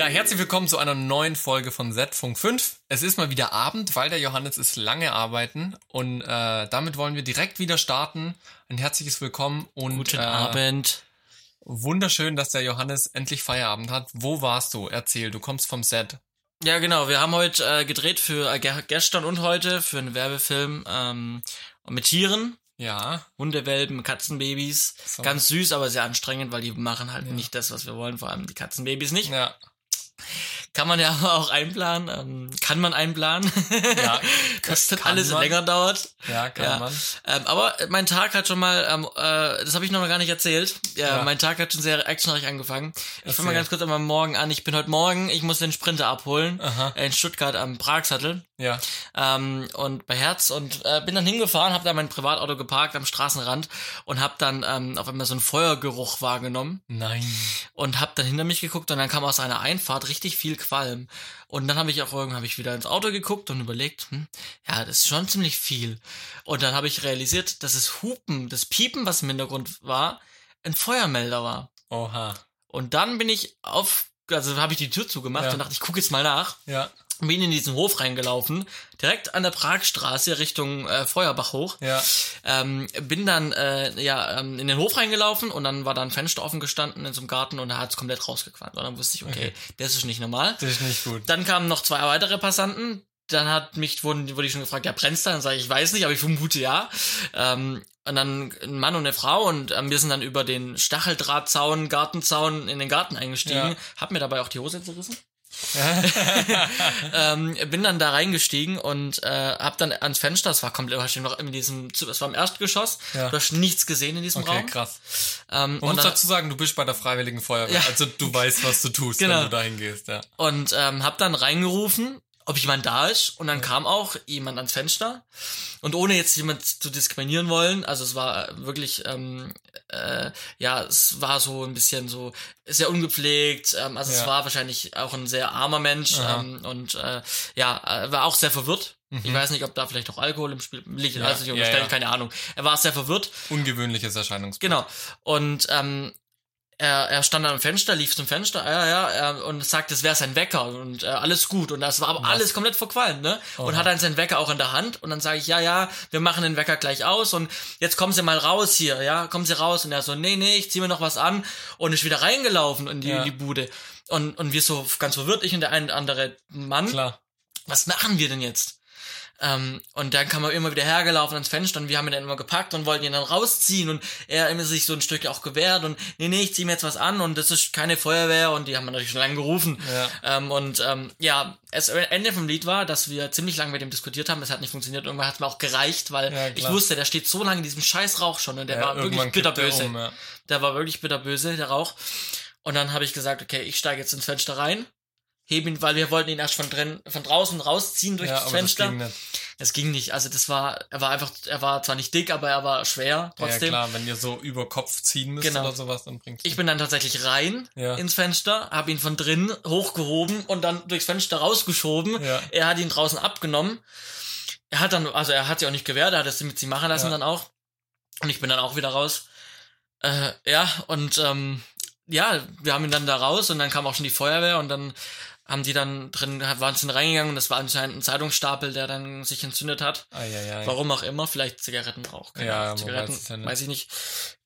Ja, herzlich willkommen zu einer neuen Folge von Z-Funk 5. Es ist mal wieder Abend, weil der Johannes ist lange arbeiten und äh, damit wollen wir direkt wieder starten. Ein herzliches Willkommen und Guten äh, Abend. wunderschön, dass der Johannes endlich Feierabend hat. Wo warst du? Erzähl, du kommst vom Set. Ja, genau. Wir haben heute äh, gedreht für äh, ge- gestern und heute für einen Werbefilm ähm, mit Tieren. Ja, Hundewelpen, Katzenbabys. So. Ganz süß, aber sehr anstrengend, weil die machen halt nicht das, was wir wollen, vor allem die Katzenbabys nicht. ja, Kann man ja auch einplanen. Ähm, kann man einplanen. Ja, dass das alles man. länger dauert. ja, kann Ja. man. Ähm, aber mein Tag hat schon mal, ähm, äh, das habe ich noch gar nicht erzählt. Ja, Ja. Mein Tag hat schon sehr actionreich angefangen. Ich fange mal ganz kurz einmal morgen an. Ich bin heute Morgen, ich muss den Sprinter abholen Aha. in Stuttgart am Pragsattel Ja, ähm, und bei Herz und äh, bin dann hingefahren, habe da mein Privatauto geparkt am Straßenrand und habe dann ähm, auf einmal so einen Feuergeruch wahrgenommen. Nein. und habe dann hinter mich geguckt und dann kam aus einer Einfahrt richtig viel Qualm. Und dann habe ich auch irgendwann habe ich wieder ins Auto geguckt und überlegt, hm, ja, das ist schon ziemlich viel. Und dann habe ich realisiert, dass das Hupen, das Piepen, was im Hintergrund war, ein Feuermelder war. Oha. und dann bin ich auf also habe ich die Tür zugemacht Ja. und dachte, ich gucke jetzt mal nach. Ja, bin in diesen Hof reingelaufen, direkt an der Pragstraße Richtung äh, Feuerbach hoch. ja, Ähm, bin dann äh, ja ähm, in den Hof reingelaufen und dann war da ein Fenster offen gestanden in so einem Garten und da hat es komplett rausgequalmt. Und dann wusste ich, okay, Okay. das ist nicht normal. das ist nicht gut. Dann kamen noch zwei weitere Passanten. Dann hat mich, wurden, wurde ich schon gefragt, ja, brennt's da? Dann sage ich, ich weiß nicht, aber ich vermute ja. Ähm, und dann ein Mann und eine Frau und ähm, wir sind dann über den Stacheldrahtzaun, Gartenzaun in den Garten eingestiegen. Ja. Hab mir dabei auch die Hose zerrissen. ähm, bin dann da reingestiegen und äh, hab dann ans Fenster, es war komplett, hast noch in diesem, es war im Erstgeschoss, Ja. du hast nichts gesehen in diesem Okay, Raum. krass. Ähm, Man und, muss dann, dazu sagen, du bist bei der Freiwilligen Feuerwehr. Ja. Also du weißt, was du tust, Genau. wenn du dahin gehst, ja. und ähm, hab dann reingerufen, ob jemand da ist und dann kam auch jemand ans Fenster und ohne jetzt jemand zu diskriminieren wollen, also es war wirklich, ähm, äh, ja, es war so ein bisschen so sehr ungepflegt, ähm, also es Ja. war wahrscheinlich auch ein sehr armer Mensch Aha. ähm, und äh, ja, äh, war auch sehr verwirrt. Ich weiß nicht, ob da vielleicht auch Alkohol im Spiel liegt, Mhm. Ja, also ich ja, ja. keine Ahnung. Er war sehr verwirrt Ungewöhnliches Erscheinungsbild. Genau. Und ähm, er, er stand am Fenster, lief zum Fenster, ja, ja, er, und sagt, es wäre sein Wecker und äh, alles gut. Und das war aber alles komplett verqualmt, ne? Und Oha. hat dann seinen Wecker auch in der Hand. Und dann sage ich, ja, ja, wir machen den Wecker gleich aus und jetzt kommen Sie mal raus hier, ja, kommen Sie raus. Und er so, nee, nee, ich zieh mir noch was an und ist wieder reingelaufen in die, Ja. in die Bude. Und, und wir so ganz verwirrt, ich und der ein oder andere Mann Klar. was machen wir denn jetzt? Ähm, und dann kam er immer wieder hergelaufen ans Fenster und wir haben ihn dann immer gepackt und wollten ihn dann rausziehen und er immer sich so ein Stück auch gewehrt und nee, nee, ich zieh mir jetzt was an und das ist keine Feuerwehr und die haben wir natürlich schon lange gerufen. Ja. Ähm, und ähm, ja, das Ende vom Lied war, dass wir ziemlich lange mit ihm diskutiert haben, es hat nicht funktioniert, irgendwann hat es mir auch gereicht, weil Ja, ich wusste, der steht so lange in diesem scheiß Rauch schon und der Ja, war wirklich kippt der bitterböse. um. Der war wirklich bitterböse, der Rauch. Und dann habe ich gesagt, okay, ich steige jetzt ins Fenster rein, hebe ihn, weil wir wollten ihn erst von drin, von draußen rausziehen durch ja, das Fenster. Das ging nicht. Es ging nicht. Also das war, er war einfach, er war zwar nicht dick, aber er war schwer Ja, trotzdem. klar, wenn ihr so über Kopf ziehen müsst Genau. oder sowas, dann bringt's ich bin dann tatsächlich rein Ja. ins Fenster, habe ihn von drinnen hochgehoben und dann durchs Fenster rausgeschoben. Ja. Er hat ihn draußen abgenommen. Er hat dann, also er hat sich auch nicht gewehrt, er hat es mit sie machen lassen Ja. dann auch. Und ich bin dann auch wieder raus. Äh, ja, und ähm, ja, wir haben ihn dann da raus und dann kam auch schon die Feuerwehr und dann haben die dann drin, waren sie reingegangen und das war anscheinend ein Zeitungsstapel, der dann sich entzündet hat. Eieiei. Warum auch immer, vielleicht Zigarettenrauch. keine Ja, Zigaretten, weiß ja weiß ich nicht.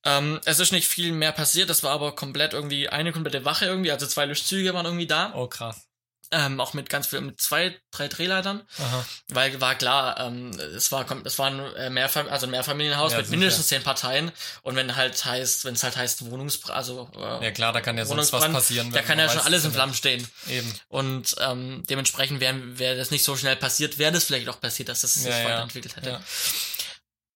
Ähm, es ist nicht viel mehr passiert, das war aber komplett irgendwie eine komplette Wache irgendwie, also zwei Löschzüge waren irgendwie da, Oh, krass. Ähm, auch mit ganz viel, mit zwei, drei Drehleitern, Aha. weil war klar, ähm, es war, es war ein äh, Mehrfam also ein Mehrfamilienhaus Ja, mit mindestens zehn Parteien und wenn halt heißt, wenn es halt heißt Wohnungsbrand, also äh, Ja, klar, da kann ja sonst was passieren. da kann ja schon alles es in ja Flammen stehen. Eben. Und ähm, dementsprechend wäre wär das nicht so schnell passiert, wäre das vielleicht auch passiert, dass es sich ja. weiterentwickelt hätte.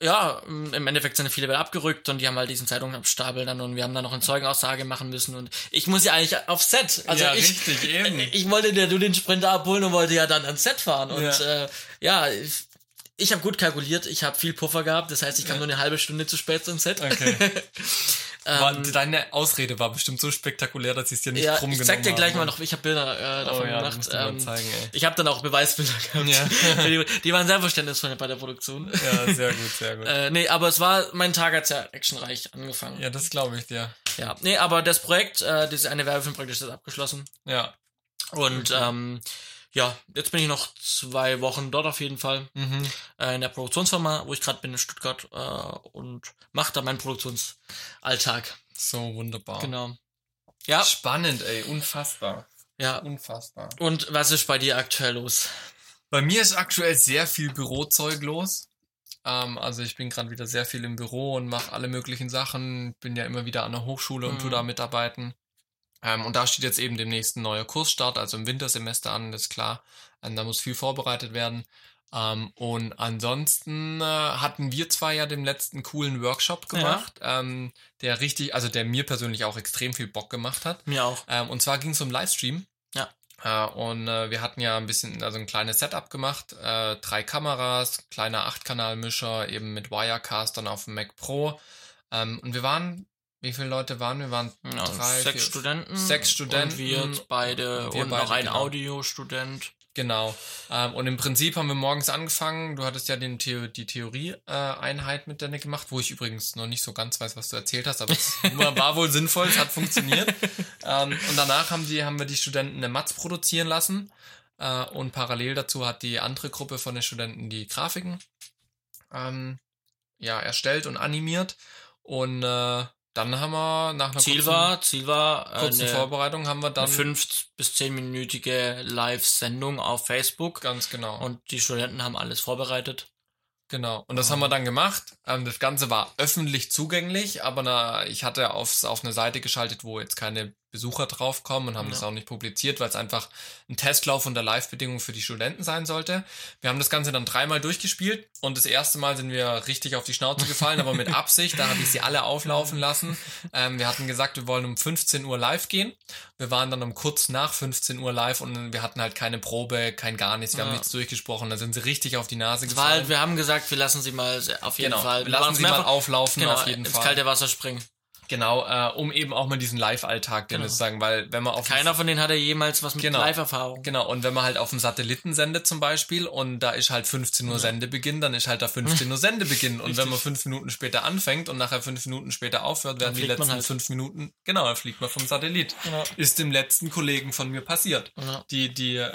Ja. Ja, im Endeffekt sind viele wieder abgerückt und die haben halt diesen Zeitungsstapel dann und wir haben dann noch eine Zeugenaussage machen müssen und ich muss ja eigentlich auf Set. Also ja, ich, richtig, eben. ich wollte dir du den Sprinter abholen und wollte ja dann ans Set fahren und Ja. äh, ja, ich, ich habe gut kalkuliert, ich habe viel Puffer gehabt, das heißt, ich kam nur eine halbe Stunde zu spät ins Set. Okay. Ähm, deine Ausrede war bestimmt so spektakulär, dass ich es dir nicht ja, krumm ich genommen zeig dir gleich habe. mal noch, ich habe Bilder äh, davon Oh ja, gemacht. Ähm, zeigen, ey. ich habe dann auch Beweisbilder gehabt. Ja. die, die waren sehr verständnisvoll bei der Produktion. Ja, sehr gut, sehr gut. Äh, nee, aber es war, mein Tag hat sehr actionreich angefangen. ja, das glaube ich dir. Ja, nee, aber das Projekt, äh, dieses eine Werbefilmprojekt ist jetzt abgeschlossen. Ja. Und ähm, ja, jetzt bin ich noch zwei Wochen dort auf jeden Fall Mhm. äh, in der Produktionsfirma, wo ich gerade bin in Stuttgart äh, und mache da meinen Produktionsalltag. So wunderbar. Genau. Ja, Spannend, ey, unfassbar. ja. Unfassbar. Und was ist bei dir aktuell los? Bei mir ist aktuell sehr viel Bürozeug los. Ähm, also ich bin gerade wieder sehr viel im Büro und mache alle möglichen Sachen. Bin ja immer wieder an der Hochschule und Mhm. tu da mitarbeiten. Ähm, und da steht jetzt eben demnächst ein neuer Kursstart, also im Wintersemester an, das ist klar. Ähm, da muss viel vorbereitet werden. Ähm, und ansonsten äh, hatten wir zwar ja den letzten coolen Workshop gemacht, ähm, der richtig, also der mir persönlich auch extrem viel Bock gemacht hat. Mir auch. Ähm, und zwar ging es um Livestream. Ja. Äh, und äh, wir hatten ja ein bisschen, also ein kleines Setup gemacht. Äh, drei Kameras, kleiner 8-Kanal-Mischer, eben mit Wirecast dann auf dem Mac Pro. Ähm, und wir waren, wie viele Leute waren wir? waren Ja, drei, sechs vier, Studenten. Sechs Studenten. Und wir jetzt beide Wir und beide, noch ein genau. Audiostudent. Genau. Ähm, und im Prinzip haben wir morgens angefangen. Du hattest ja den Theo die Theorie-Einheit mit Danik gemacht, wo ich übrigens noch nicht so ganz weiß, was du erzählt hast, aber es war wohl sinnvoll, es hat funktioniert. ähm, und danach haben, die, haben wir die Studenten eine Matz produzieren lassen. Äh, und parallel dazu hat die andere Gruppe von den Studenten die Grafiken ähm, ja, erstellt und animiert. Und äh, dann haben wir nach einer Ziel kurzen, war, Ziel war äh, kurzen eine, Vorbereitung haben wir dann eine fünf bis zehnminütige Live-Sendung auf Facebook. ganz genau. Und die Studenten haben alles vorbereitet. Genau. Und das Ah. haben wir dann gemacht. Ähm, das Ganze war öffentlich zugänglich, aber na, ich hatte aufs, auf eine Seite geschaltet, wo jetzt keine Besucher draufkommen und haben Ja. das auch nicht publiziert, weil es einfach ein Testlauf unter Live-Bedingungen für die Studenten sein sollte. Wir haben das Ganze dann dreimal durchgespielt und das erste Mal sind wir richtig auf die Schnauze gefallen, aber mit Absicht. Da habe ich sie alle auflaufen lassen. Ähm, wir hatten gesagt, wir wollen um 15 Uhr live gehen. Wir waren dann um kurz nach 15 Uhr live und wir hatten halt keine Probe, kein gar nichts. Wir haben Ja. nichts durchgesprochen. Da sind sie richtig auf die Nase gefallen. halt, wir haben gesagt, wir lassen sie mal auf jeden Genau, Fall. wir lassen sie mal auflaufen genau, auf jeden ins Fall. kalte Wasser springen. Genau, äh, um eben auch mal diesen Live-Alltag, den Genau. sagen, weil wenn man auf Keiner von denen hatte jemals was mit Genau. Live-Erfahrung. Genau, und wenn man halt auf dem Satelliten sendet zum Beispiel und da ist halt 15 Uhr Sendebeginn, dann ist halt da 15 Uhr Sendebeginn. Und wenn man fünf Minuten später anfängt und nachher fünf Minuten später aufhört, werden die letzten halt. fünf Minuten, genau, dann fliegt man vom Satellit. Genau. Ist dem letzten Kollegen von mir passiert. Ja. Die, die äh,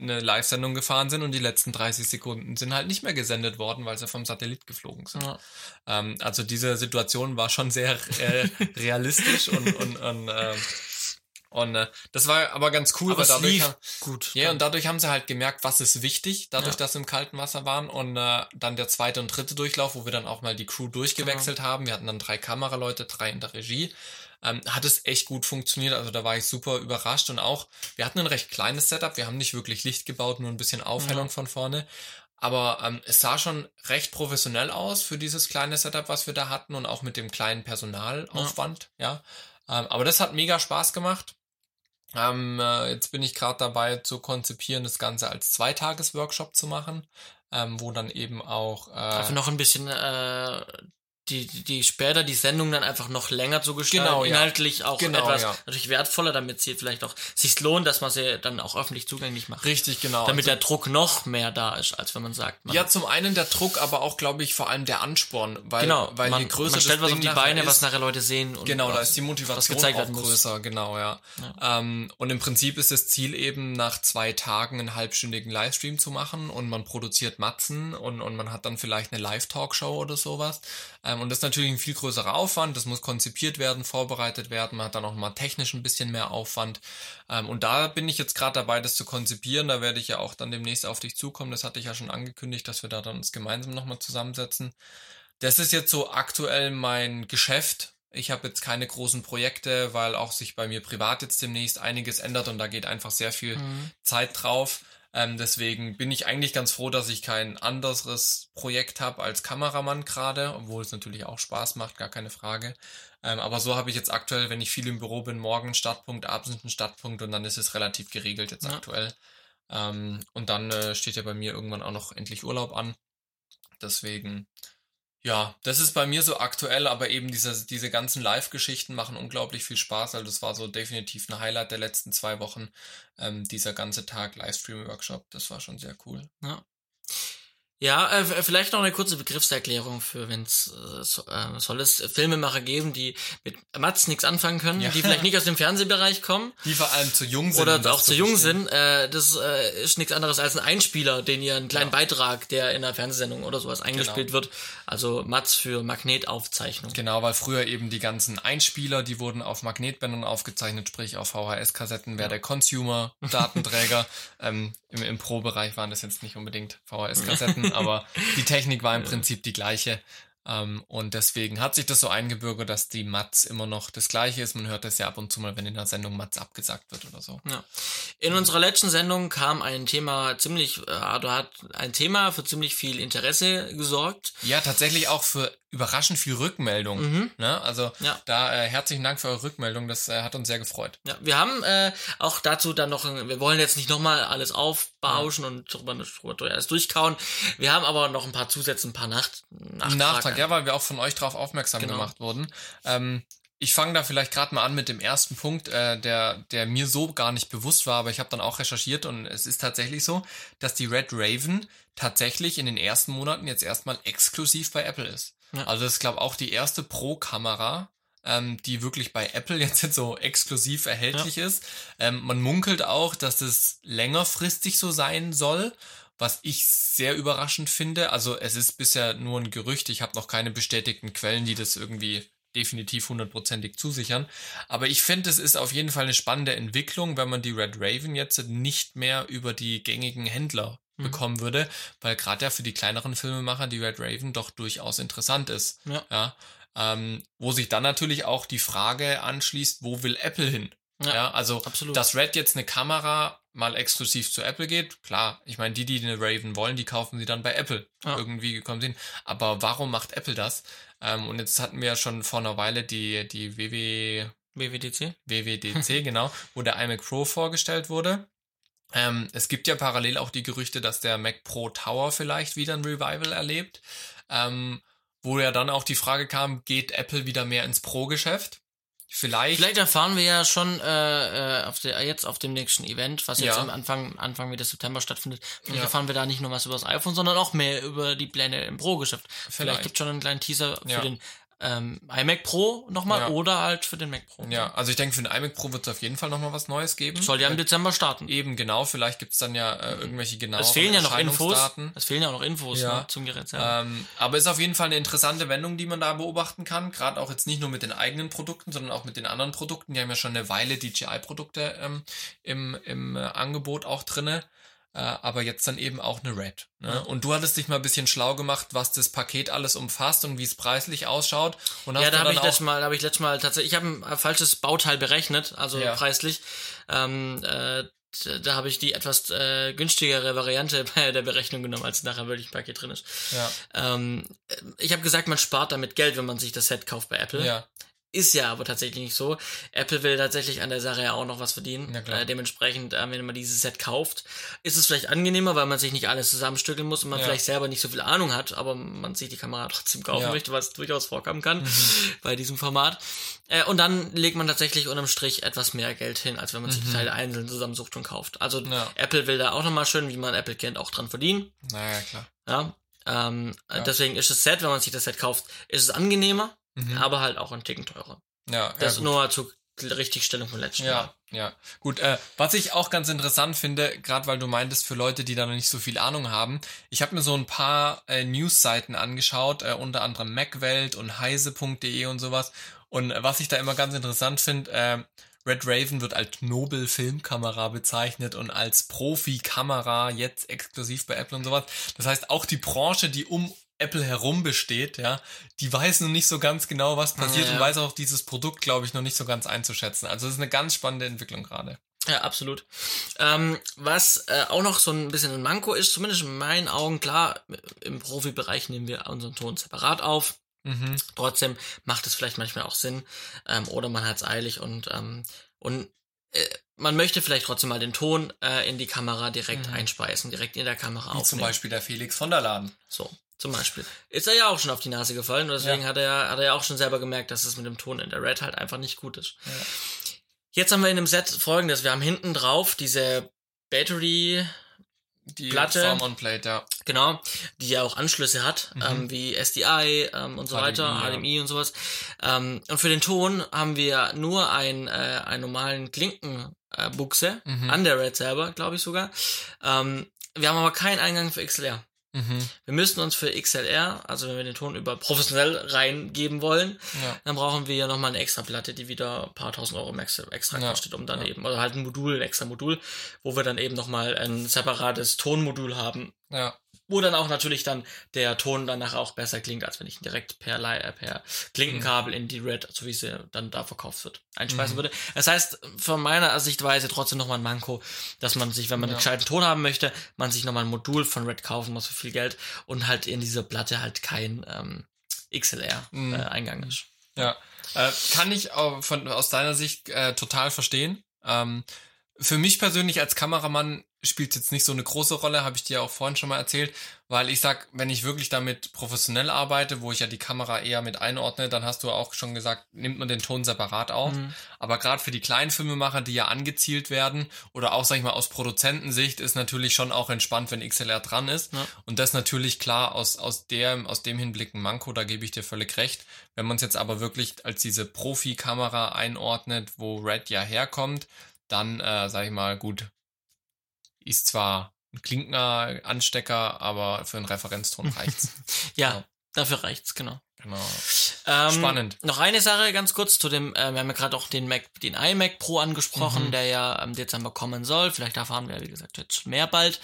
eine Live-Sendung gefahren sind und die letzten 30 Sekunden sind halt nicht mehr gesendet worden, weil sie vom Satellit geflogen sind. Ja. Ähm, also diese Situation war schon sehr äh, realistisch und, und, und, äh, und äh, das war aber ganz cool, Aber weil dadurch, lief ha- gut. ja, und dadurch haben sie halt gemerkt, was ist wichtig, dadurch, Ja. dass sie im kalten Wasser waren. Und äh, dann der zweite und dritte Durchlauf, wo wir dann auch mal die Crew durchgewechselt haben. Wir hatten dann drei Kameraleute, drei in der Regie. Ähm, hat es echt gut funktioniert. Also da war ich super überrascht. Und auch, wir hatten ein recht kleines Setup. Wir haben nicht wirklich Licht gebaut, nur ein bisschen Aufhellung von vorne. Aber ähm, es sah schon recht professionell aus für dieses kleine Setup, was wir da hatten und auch mit dem kleinen Personalaufwand, ja. Ähm, aber das hat mega Spaß gemacht. Ähm, äh, jetzt bin ich gerade dabei zu konzipieren, das Ganze als Zweitages-Workshop zu machen, ähm, wo dann eben auch äh, Einfach noch ein bisschen äh, die, die, später die Sendung dann einfach noch länger zu gestalten, Genau, ja. inhaltlich auch Genau, etwas ja. natürlich wertvoller, damit sie vielleicht auch sich lohnt, dass man sie dann auch öffentlich zugänglich macht. richtig genau. Damit also, der Druck noch mehr da ist, als wenn man sagt, man, ja, zum einen der Druck, aber auch, glaube ich, vor allem der Ansporn, weil, genau, weil man, je größer man stellt was Ding auf die Beine, ist, was nachher Leute sehen. Und Genau, da ist die Motivation auch werden muss. größer, genau, ja. Ähm, und im Prinzip ist das Ziel eben, nach zwei Tagen einen halbstündigen Livestream zu machen und man produziert Matzen und, und man hat dann vielleicht eine Live-Talkshow oder sowas. Ähm, und das ist natürlich ein viel größerer Aufwand, das muss konzipiert werden, vorbereitet werden, man hat dann auch mal technisch ein bisschen mehr Aufwand. Ähm, und da bin ich jetzt gerade dabei, das zu konzipieren, da werde ich ja auch dann demnächst auf dich zukommen, das hatte ich ja schon angekündigt, dass wir da dann uns gemeinsam nochmal zusammensetzen. Das ist jetzt so aktuell mein Geschäft. Ich habe jetzt keine großen Projekte, weil auch sich bei mir privat jetzt demnächst einiges ändert und da geht einfach sehr viel Mhm. Zeit drauf. Ähm, deswegen bin ich eigentlich ganz froh, dass ich kein anderes Projekt habe als Kameramann gerade, obwohl es natürlich auch Spaß macht, gar keine Frage. Ähm, aber so habe ich jetzt aktuell, wenn ich viel im Büro bin, morgen Startpunkt, abends einen Startpunkt und dann ist es relativ geregelt jetzt Ja. aktuell. Ähm, und dann äh, steht ja bei mir irgendwann auch noch endlich Urlaub an. Deswegen, ja, das ist bei mir so aktuell, aber eben diese, diese ganzen Live-Geschichten machen unglaublich viel Spaß. Also das war so definitiv ein Highlight der letzten zwei Wochen. Ähm, dieser ganze Tag Livestream-Workshop, das war schon sehr cool. Ja, äh, vielleicht noch eine kurze Begriffserklärung für, wenn es äh, so, äh, soll es Filmemacher geben, die mit Mats nichts anfangen können, Ja. die vielleicht nicht aus dem Fernsehbereich kommen Die vor allem zu jung sind. oder um auch zu jung verstehen. sind. Äh, das äh, ist nichts anderes als ein Einspieler, den ihr einen kleinen Ja. Beitrag, der in einer Fernsehsendung oder sowas eingespielt wird. Also Mats für Magnetaufzeichnung. Genau, weil früher eben die ganzen Einspieler, die wurden auf Magnetbändern aufgezeichnet, sprich auf VHS-Kassetten, wäre der Consumer-Datenträger. ähm, im, Im Pro-Bereich waren das jetzt nicht unbedingt VHS-Kassetten, aber die Technik war im Prinzip die gleiche. Ähm, und deswegen hat sich das so eingebürgert, dass die Mats immer noch das gleiche ist. Man hört das ja ab und zu mal, wenn in der Sendung Mats abgesagt wird oder so. Ja. In unserer letzten Sendung kam ein Thema ziemlich, äh, hat ein Thema für ziemlich viel Interesse gesorgt. Ja, tatsächlich auch für überraschend viel Rückmeldung. Ne? Also Ja. da äh, herzlichen Dank für eure Rückmeldung, das äh, hat uns sehr gefreut. Ja, wir haben äh, auch dazu dann noch, ein- wir wollen jetzt nicht nochmal alles aufbauschen und drüber, drüber, drüber alles durchkauen. Wir haben aber noch ein paar Zusätze, ein paar Nacht, Nachtrag. Nachtrag, ja, weil wir auch von euch darauf aufmerksam Genau. gemacht wurden. Ähm, ich fange da vielleicht gerade mal an mit dem ersten Punkt, äh, der, der mir so gar nicht bewusst war, aber ich habe dann auch recherchiert und es ist tatsächlich so, dass die Red Raven tatsächlich in den ersten Monaten jetzt erstmal exklusiv bei Apple ist. Ja. Also das ist, glaube auch die erste Pro-Kamera, ähm, die wirklich bei Apple jetzt so exklusiv erhältlich ist. Ähm, man munkelt auch, dass es längerfristig so sein soll, was ich sehr überraschend finde. Also es ist bisher nur ein Gerücht. Ich habe noch keine bestätigten Quellen, die das irgendwie definitiv hundertprozentig zusichern. Aber ich finde, es ist auf jeden Fall eine spannende Entwicklung, wenn man die Red Raven jetzt nicht mehr über die gängigen Händler Mhm. bekommen würde, weil gerade ja für die kleineren Filmemacher die Red Raven doch durchaus interessant ist. Ja. Ja. Ähm, wo sich dann natürlich auch die Frage anschließt, wo will Apple hin? Ja, Ja, also absolut. dass Red jetzt eine Kamera mal exklusiv zu Apple geht, klar. Ich meine, die, die eine Raven wollen, die kaufen sie dann bei Apple. Ja. Irgendwie kommen sie hin. Aber warum macht Apple das? Ähm, und jetzt hatten wir ja schon vor einer Weile die, die WW, WWDC? WWDC, genau, wo der iMac Pro vorgestellt wurde. Ähm, es gibt ja parallel auch die Gerüchte, dass der Mac Pro Tower vielleicht wieder ein Revival erlebt. Ähm, wo ja dann auch die Frage kam, geht Apple wieder mehr ins Pro-Geschäft? Vielleicht. Vielleicht erfahren wir ja schon äh, äh, auf der, jetzt auf dem nächsten Event, was jetzt Ja. am Anfang, Anfang Mitte September stattfindet. Vielleicht Ja. erfahren wir da nicht nur was über das iPhone, sondern auch mehr über die Pläne im Pro-Geschäft. Vielleicht, Vielleicht. gibt es schon einen kleinen Teaser für Ja. den ähm, iMac Pro nochmal Ja. oder halt für den Mac Pro. Ja, also ich denke, für den iMac Pro wird es auf jeden Fall nochmal was Neues geben. Soll ja im Dezember starten. Eben, genau. Vielleicht gibt's dann ja äh, irgendwelche genauen Es fehlen ja noch Infos. Es fehlen ja auch noch Infos Ja. ne, zum Gerät. Ähm, aber ist auf jeden Fall eine interessante Wendung, die man da beobachten kann. Gerade auch jetzt nicht nur mit den eigenen Produkten, sondern auch mit den anderen Produkten. Die haben ja schon eine Weile DJI-Produkte ähm, im, im äh, Angebot auch drinne. Äh, aber jetzt dann eben auch eine Red. Ne? Und du hattest dich mal ein bisschen schlau gemacht, was das Paket alles umfasst und wie es preislich ausschaut. Und Ja, da habe ich letztes Mal, da habe ich letztes Mal tatsächlich, ich habe ein äh, falsches Bauteil berechnet, also Ja. preislich. Ähm, äh, da habe ich die etwas äh, günstigere Variante bei der Berechnung genommen, als nachher wirklich ein Paket drin ist. Ja, Ähm, äh, ich habe gesagt, man spart damit Geld, wenn man sich das Set kauft bei Apple. ja, Ist ja aber tatsächlich nicht so. Apple will tatsächlich an der Sache ja auch noch was verdienen. Äh, dementsprechend, äh, wenn man dieses Set kauft, ist es vielleicht angenehmer, weil man sich nicht alles zusammenstückeln muss und man Ja. vielleicht selber nicht so viel Ahnung hat, aber man sich die Kamera trotzdem kaufen Ja. Mhm. möchte, was durchaus vorkommen kann bei diesem Format. Äh, und dann legt man tatsächlich unterm Strich etwas mehr Geld hin, als wenn man sich die Teile einzeln zusammensucht und kauft. Also Mhm. Ja. Apple will da auch nochmal schön, wie man Apple kennt, auch dran verdienen. naja, klar. Ja. Ähm. Deswegen ist das Set, wenn man sich das Set kauft, ist es angenehmer, Mhm. aber halt auch ein Ticken teurer. Ja, Das ja, nur zur Richtigstellung von letzten Mal. Ja, ja. Gut, äh, was ich auch ganz interessant finde, gerade weil du meintest, für Leute, die da noch nicht so viel Ahnung haben, ich habe mir so ein paar äh, News-Seiten angeschaut, äh, unter anderem Macwelt und heise.de und sowas. Und äh, was ich da immer ganz interessant finde, äh, Red Raven wird als Nobel-Filmkamera bezeichnet und als Profi-Kamera jetzt exklusiv bei Apple und sowas. Das heißt, auch die Branche, die um Apple herum besteht, ja, die weiß noch nicht so ganz genau, was passiert Ja. und weiß auch dieses Produkt, glaube ich, noch nicht so ganz einzuschätzen. Also es ist eine ganz spannende Entwicklung gerade. Ja, absolut. Ähm, was äh, auch noch so ein bisschen ein Manko ist, zumindest in meinen Augen, klar, im Profibereich nehmen wir unseren Ton separat auf. Mhm. Trotzdem macht es vielleicht manchmal auch Sinn. Ähm, oder man hat es eilig und, ähm, und äh, man möchte vielleicht trotzdem mal den Ton äh, in die Kamera direkt Mhm. einspeisen, direkt in der Kamera Wie aufnehmen. zum Beispiel der Felix von der Laden. So, zum Beispiel. Ist er ja auch schon auf die Nase gefallen und deswegen Ja. hat, er, hat er ja auch schon selber gemerkt, dass es mit dem Ton in der Red halt einfach nicht gut ist. Ja. Jetzt haben wir in dem Set folgendes. Wir haben hinten drauf diese Battery Die Platte. Form on Plate, ja. Genau, die ja auch Anschlüsse hat, ähm, wie SDI ähm, und so HDMI, weiter, ja. HDMI und sowas. Ähm, und für den Ton haben wir nur ein, äh, einen normalen Klinkenbuchse äh, Mhm. an der Red selber, glaube ich sogar. Ähm, wir haben aber keinen Eingang für XLR. Mhm. Wir müssten uns für XLR, also wenn wir den Ton über professionell reingeben wollen, Ja. dann brauchen wir ja nochmal eine extra Platte, die wieder ein paar tausend Euro extra Ja, kostet, um dann ja. eben, oder halt ein Modul, ein extra Modul, wo wir dann eben nochmal ein separates Tonmodul haben, Ja. Wo dann auch natürlich dann der Ton danach auch besser klingt, als wenn ich ihn direkt per, äh, per Klinkenkabel in die Red, so wie sie dann da verkauft wird, einspeisen Mhm. würde. Das heißt, von meiner Sichtweise trotzdem nochmal ein Manko, dass man sich, wenn man einen Ja. gescheiten Ton haben möchte, man sich nochmal ein Modul von Red kaufen muss für viel Geld und halt in dieser Platte halt kein ähm, XLR-Eingang Mhm. äh, ist. Ja, äh, kann ich von, aus deiner Sicht äh, total verstehen. Ähm, für mich persönlich als Kameramann spielt jetzt nicht so eine große Rolle, habe ich dir auch vorhin schon mal erzählt, weil ich sag, wenn ich wirklich damit professionell arbeite, wo ich ja die Kamera eher mit einordne, dann hast du auch schon gesagt, nimmt man den Ton separat auf. Mhm. Aber gerade für die kleinen Filmemacher, die ja angezielt werden, oder auch, sag ich mal, aus Produzentensicht, ist natürlich schon auch entspannt, wenn XLR dran ist. Ja. Und das natürlich klar aus, aus, der, aus dem Hinblick ein Manko, da gebe ich dir völlig recht. Wenn man es jetzt aber wirklich als diese Profi-Kamera einordnet, wo Red ja herkommt, dann, äh, sag ich mal, gut, ist zwar ein Klinkner-Anstecker, aber für einen Referenzton reicht's. Ja, Genau. dafür reicht's, genau. genau. Ähm, Spannend. Noch eine Sache ganz kurz zu dem, äh, wir haben ja gerade auch den Mac, den iMac Pro angesprochen, Mhm. der ja im Dezember kommen soll. Vielleicht erfahren wir, wie gesagt, jetzt mehr bald.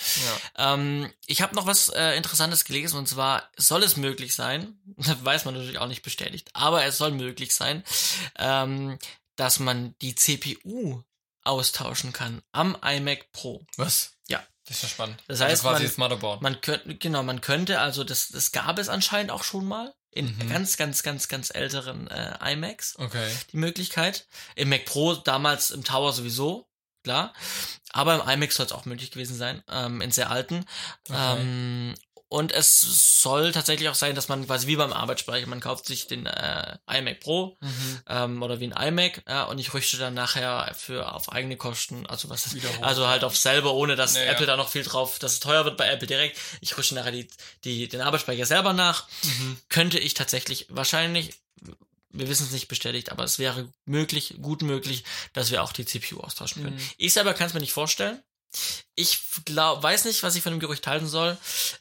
Ja. Ähm, ich habe noch was äh, Interessantes gelesen und zwar soll es möglich sein, das weiß man natürlich auch nicht bestätigt, aber es soll möglich sein, ähm, dass man die CPU austauschen kann am iMac Pro. Was? Ja. Das ist ja spannend. Das Also heißt, quasi man- das Motherboard. Man könnte, genau, man könnte, also das, das gab es anscheinend auch schon mal in Mhm. ganz, ganz, ganz, ganz älteren äh, iMacs okay. die Möglichkeit. Im Mac Pro damals im Tower sowieso, klar. Aber im iMac soll es auch möglich gewesen sein, ähm, in sehr alten. Okay. Ähm, und es soll tatsächlich auch sein, dass man quasi wie beim Arbeitsspeicher, man kauft sich den äh, iMac Pro Mhm. ähm, oder wie ein iMac ja, und ich rüchte dann nachher für auf eigene Kosten, also was hoch. also halt auf selber, ohne dass Naja. Apple da noch viel drauf, dass es teuer wird bei Apple direkt. Ich rüste nachher die, die, den Arbeitsspeicher selber nach. Mhm. Könnte ich tatsächlich wahrscheinlich, wir wissen es nicht bestätigt, aber es wäre möglich, gut möglich, dass wir auch die CPU austauschen können. Mhm. Ich selber kann es mir nicht vorstellen. Ich glaub, weiß nicht, was ich von dem Gerücht halten soll.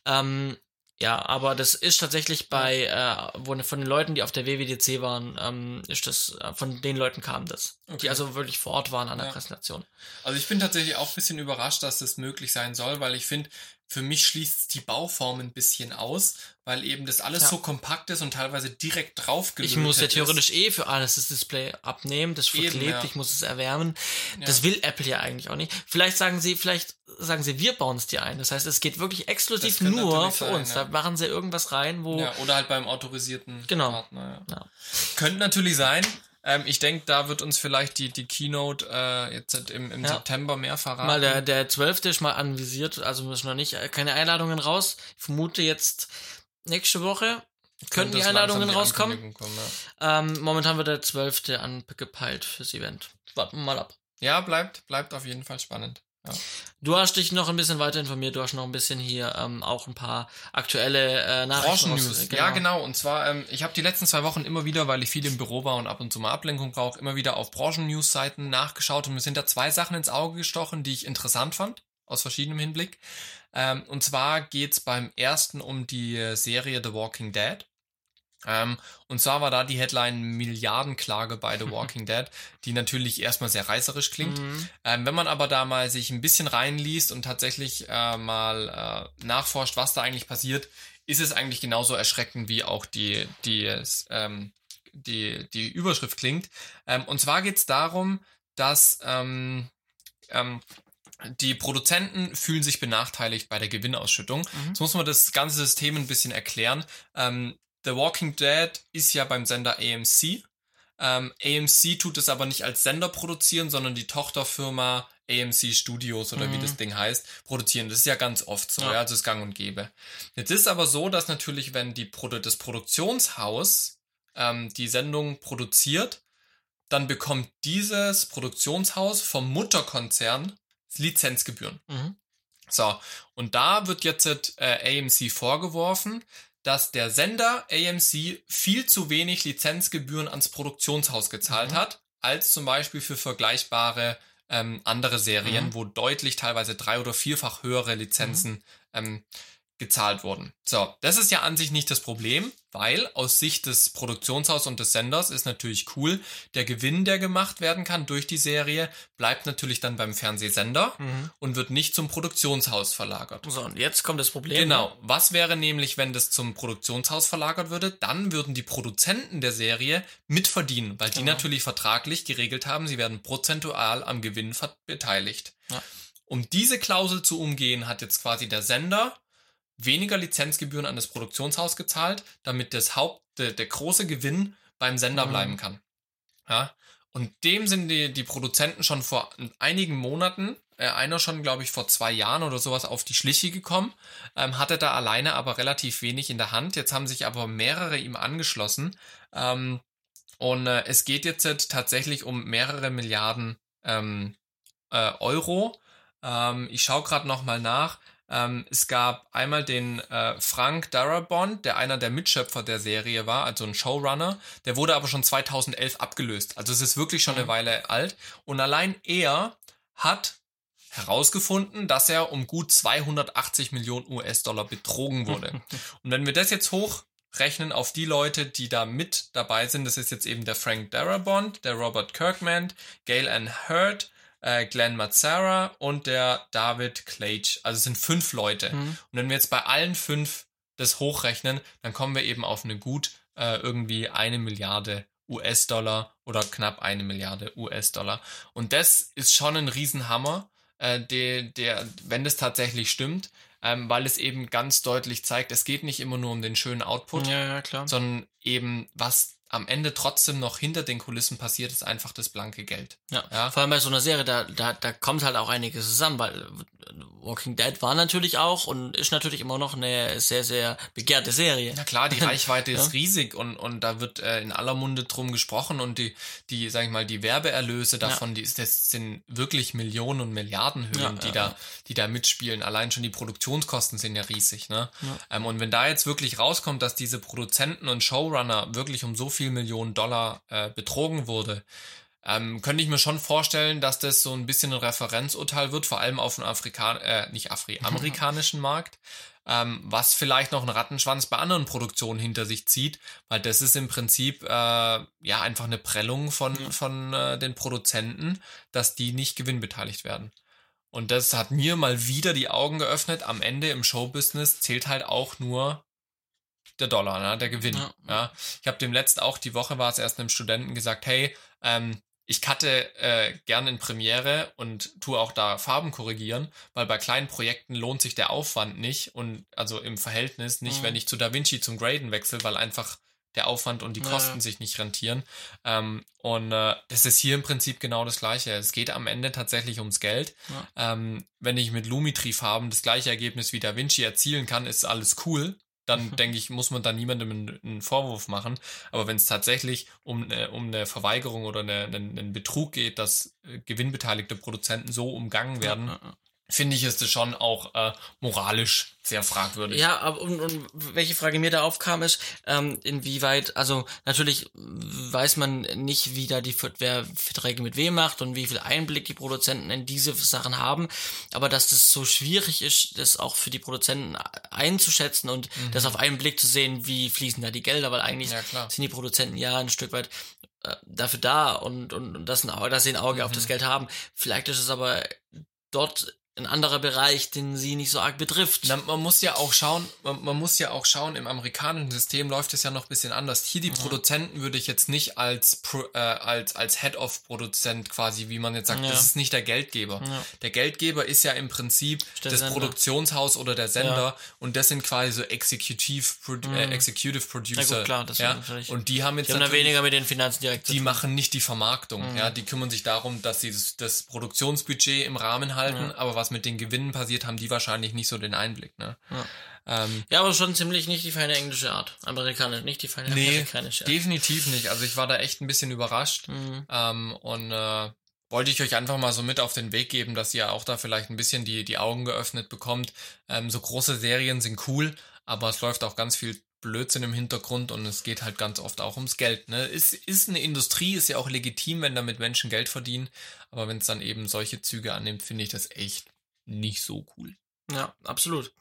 Ähm, ja, aber das ist tatsächlich bei, äh, wo, von den Leuten, die auf der WWDC waren, ähm, ist das, äh, von den Leuten kam das. Die Okay. also wirklich vor Ort waren an der Ja. Präsentation. Also ich bin tatsächlich auch ein bisschen überrascht, dass das möglich sein soll, weil ich finde, für mich schließt die Bauform ein bisschen aus, weil eben das alles Ja. so kompakt ist und teilweise direkt drauf Ich muss ja ist. theoretisch eh für alles das Display abnehmen, das Eben, verklebt, ja. ich muss es erwärmen. Ja. Das will Apple ja eigentlich auch nicht. Vielleicht sagen sie, vielleicht sagen sie, wir bauen es dir ein. Das heißt, es geht wirklich exklusiv nur für sein, uns. Da machen sie irgendwas rein, wo Ja, oder halt beim autorisierten Genau. Partner. Ja. Könnte natürlich sein. Ähm, ich denke, da wird uns vielleicht die, die Keynote äh, jetzt im, im Ja. September mehr verraten. mal der, der 12. ist mal anvisiert, also müssen noch nicht, äh, keine Einladungen raus. Ich vermute jetzt nächste Woche könnten die Einladungen die rauskommen. Kommen, ja. Ähm, momentan wird der 12. angepeilt fürs Event. Warten wir mal ab. ja, bleibt, bleibt auf jeden Fall spannend. Ja. Du hast dich noch ein bisschen weiter informiert, du hast noch ein bisschen hier ähm, auch ein paar aktuelle äh, Nachrichten. Branchen-News. Ja, genau. Und zwar, ähm, ich habe die letzten zwei Wochen immer wieder, weil ich viel im Büro war und ab und zu mal Ablenkung brauche, immer wieder auf Branchen-News-Seiten nachgeschaut und mir sind da zwei Sachen ins Auge gestochen, die ich interessant fand, aus verschiedenem Hinblick. Ähm, und zwar geht's beim ersten um die äh, Serie The Walking Dead. Ähm, und zwar war da die Headline Milliardenklage bei The Walking Dead, die natürlich erstmal sehr reißerisch klingt. Mhm. Ähm, wenn man aber da mal sich ein bisschen reinliest und tatsächlich äh, mal äh, nachforscht, was da eigentlich passiert, ist es eigentlich genauso erschreckend, wie auch die, die, ähm, die, die Überschrift klingt. Ähm, und zwar geht es darum, dass ähm, ähm, die Produzenten fühlen sich benachteiligt bei der Gewinnausschüttung. Mhm. Jetzt muss man das ganze System ein bisschen erklären. Ähm, The Walking Dead ist ja beim Sender AMC. Ähm, AMC tut es aber nicht als Sender produzieren, sondern die Tochterfirma AMC Studios oder wie Mhm. das Ding heißt, produzieren. Das ist ja ganz oft so, Ja. ja, also ist gang und gäbe. Jetzt ist aber so, dass natürlich, wenn die Produ das Produktionshaus ähm, die Sendung produziert, dann bekommt dieses Produktionshaus vom Mutterkonzern Lizenzgebühren. Mhm. So, und da wird jetzt äh, AMC vorgeworfen, dass der Sender AMC viel zu wenig Lizenzgebühren ans Produktionshaus gezahlt mhm. hat, als zum Beispiel für vergleichbare ähm, andere Serien, mhm. wo deutlich teilweise drei- oder vierfach höhere Lizenzen mhm. ähm, gezahlt wurden. So, das ist ja an sich nicht das Problem, weil aus Sicht des Produktionshauses und des Senders ist natürlich cool, der Gewinn, der gemacht werden kann durch die Serie, bleibt natürlich dann beim Fernsehsender mhm. und wird nicht zum Produktionshaus verlagert. So, und jetzt kommt das Problem. Genau. Was wäre nämlich, wenn das zum Produktionshaus verlagert würde? Dann würden die Produzenten der Serie mitverdienen, weil die genau. natürlich vertraglich geregelt haben, sie werden prozentual am Gewinn beteiligt. Ja. Um diese Klausel zu umgehen, hat jetzt quasi der Sender weniger Lizenzgebühren an das Produktionshaus gezahlt, damit das Haupt, der, der große Gewinn beim Sender mhm. bleiben kann. Ja. Und dem sind die, die Produzenten schon vor einigen Monaten, äh, einer schon, glaube ich, vor zwei Jahren oder sowas auf die Schliche gekommen, ähm, hatte da alleine aber relativ wenig in der Hand. Jetzt haben sich aber mehrere ihm angeschlossen. Ähm, und äh, es geht jetzt tatsächlich um mehrere Milliarden ähm, äh, Euro. Ähm, ich schaue gerade nochmal nach. Ähm, es gab einmal den äh, Frank Darabont, der einer der Mitschöpfer der Serie war, also ein Showrunner. Der wurde aber schon 2011 abgelöst. Also es ist wirklich schon mhm. eine Weile alt. Und allein er hat herausgefunden, dass er um gut 280 Millionen US-Dollar betrogen wurde. Und wenn wir das jetzt hochrechnen auf die Leute, die da mit dabei sind, das ist jetzt eben der Frank Darabont, der Robert Kirkman, Gail Ann Hurd, äh, Glenn Mazzara und der David Clage. Also es sind fünf Leute. Mhm. Und wenn wir jetzt bei allen fünf das hochrechnen, dann kommen wir eben auf eine gut äh, irgendwie eine Milliarde US-Dollar oder knapp eine Milliarde US-Dollar. Und das ist schon ein Riesenhammer, äh, der, der, wenn das tatsächlich stimmt, ähm, weil es eben ganz deutlich zeigt, es geht nicht immer nur um den schönen Output, ja, ja, sondern eben, was am Ende trotzdem noch hinter den Kulissen passiert, ist einfach das blanke Geld. Ja. ja. Vor allem bei so einer Serie, da, da, da kommt halt auch einiges zusammen, weil Walking Dead war natürlich auch und ist natürlich immer noch eine sehr, sehr begehrte Serie. Na klar, die Reichweite ja. ist riesig und, und da wird äh, in aller Munde drum gesprochen und die, die, sag ich mal, die Werbeerlöse davon, ja. die ist, das sind wirklich Millionen und Milliardenhöhen, ja, die da, die da mitspielen. Allein schon die Produktionskosten sind ja riesig, ne? Ähm, und wenn da jetzt wirklich rauskommt, dass diese Produzenten und Showrunner wirklich um so viel Millionen Dollar äh, betrogen wurde, ähm, könnte ich mir schon vorstellen, dass das so ein bisschen ein Referenzurteil wird, vor allem auf dem Afrikan äh, nicht Afri amerikanischen Markt, ähm, was vielleicht noch einen Rattenschwanz bei anderen Produktionen hinter sich zieht, weil das ist im Prinzip äh, ja einfach eine Prellung von, ja. von äh, den Produzenten, dass die nicht gewinnbeteiligt werden. Und das hat mir mal wieder die Augen geöffnet. Am Ende im Showbusiness zählt halt auch nur der Dollar, ne, der Gewinn. Ja. ja. Ich habe dem letzt auch die Woche war es erst einem Studenten gesagt, hey, ähm, ich cutte äh, gerne in Premiere und tue auch da Farben korrigieren, weil bei kleinen Projekten lohnt sich der Aufwand nicht und also im Verhältnis nicht, mhm. wenn ich zu DaVinci zum Graden wechsle, weil einfach der Aufwand und die Kosten ja. sich nicht rentieren. Ähm, und äh, das ist hier im Prinzip genau das Gleiche. Es geht am Ende tatsächlich ums Geld. Ja. Ähm, wenn ich mit Lumitri-Farben das gleiche Ergebnis wie DaVinci erzielen kann, ist alles cool dann denke ich, muss man da niemandem einen Vorwurf machen. Aber wenn es tatsächlich um, äh, um eine Verweigerung oder eine, einen, einen Betrug geht, dass äh, gewinnbeteiligte Produzenten so umgangen werden, ja, ja, ja finde ich, ist es schon auch äh, moralisch sehr fragwürdig. Ja, aber und, und welche Frage mir da aufkam, ist, ähm, inwieweit, also natürlich weiß man nicht, wie da die wer Verträge mit wem macht und wie viel Einblick die Produzenten in diese Sachen haben, aber dass das so schwierig ist, das auch für die Produzenten einzuschätzen und mhm. das auf einen Blick zu sehen, wie fließen da die Gelder, weil eigentlich ja, sind die Produzenten ja ein Stück weit äh, dafür da und, und, und das ein, dass sie ein Auge mhm. auf das Geld haben. Vielleicht ist es aber dort ein anderer Bereich, den sie nicht so arg betrifft. Na, man muss ja auch schauen, man, man, muss ja auch schauen, im amerikanischen System läuft es ja noch ein bisschen anders. Hier die mhm. Produzenten würde ich jetzt nicht als, äh, als, als Head-of-Produzent quasi, wie man jetzt sagt, ja. das ist nicht der Geldgeber. Ja. Der Geldgeber ist ja im Prinzip der das Sender. Produktionshaus oder der Sender ja. und das sind quasi so Executive, Pro äh, mhm. äh, Executive Producer. Gut, klar, das ja? Und die haben jetzt die haben weniger mit den Finanzen direkt Die machen nicht die Vermarktung, mhm. ja, die kümmern sich darum, dass sie das, das Produktionsbudget im Rahmen halten, aber was was mit den Gewinnen passiert, haben die wahrscheinlich nicht so den Einblick. Ne? Ja. Ähm, ja, aber schon ziemlich nicht die feine englische Art. Amerikanisch, nicht die feine nee, amerikanische Art. definitiv nicht. Also ich war da echt ein bisschen überrascht. Mhm. Ähm, und äh, wollte ich euch einfach mal so mit auf den Weg geben, dass ihr auch da vielleicht ein bisschen die, die Augen geöffnet bekommt. Ähm, so große Serien sind cool, aber es läuft auch ganz viel Blödsinn im Hintergrund und es geht halt ganz oft auch ums Geld. Ne? Ist, ist eine Industrie, ist ja auch legitim, wenn damit Menschen Geld verdienen, aber wenn es dann eben solche Züge annimmt, finde ich das echt nicht so cool. Ja, absolut.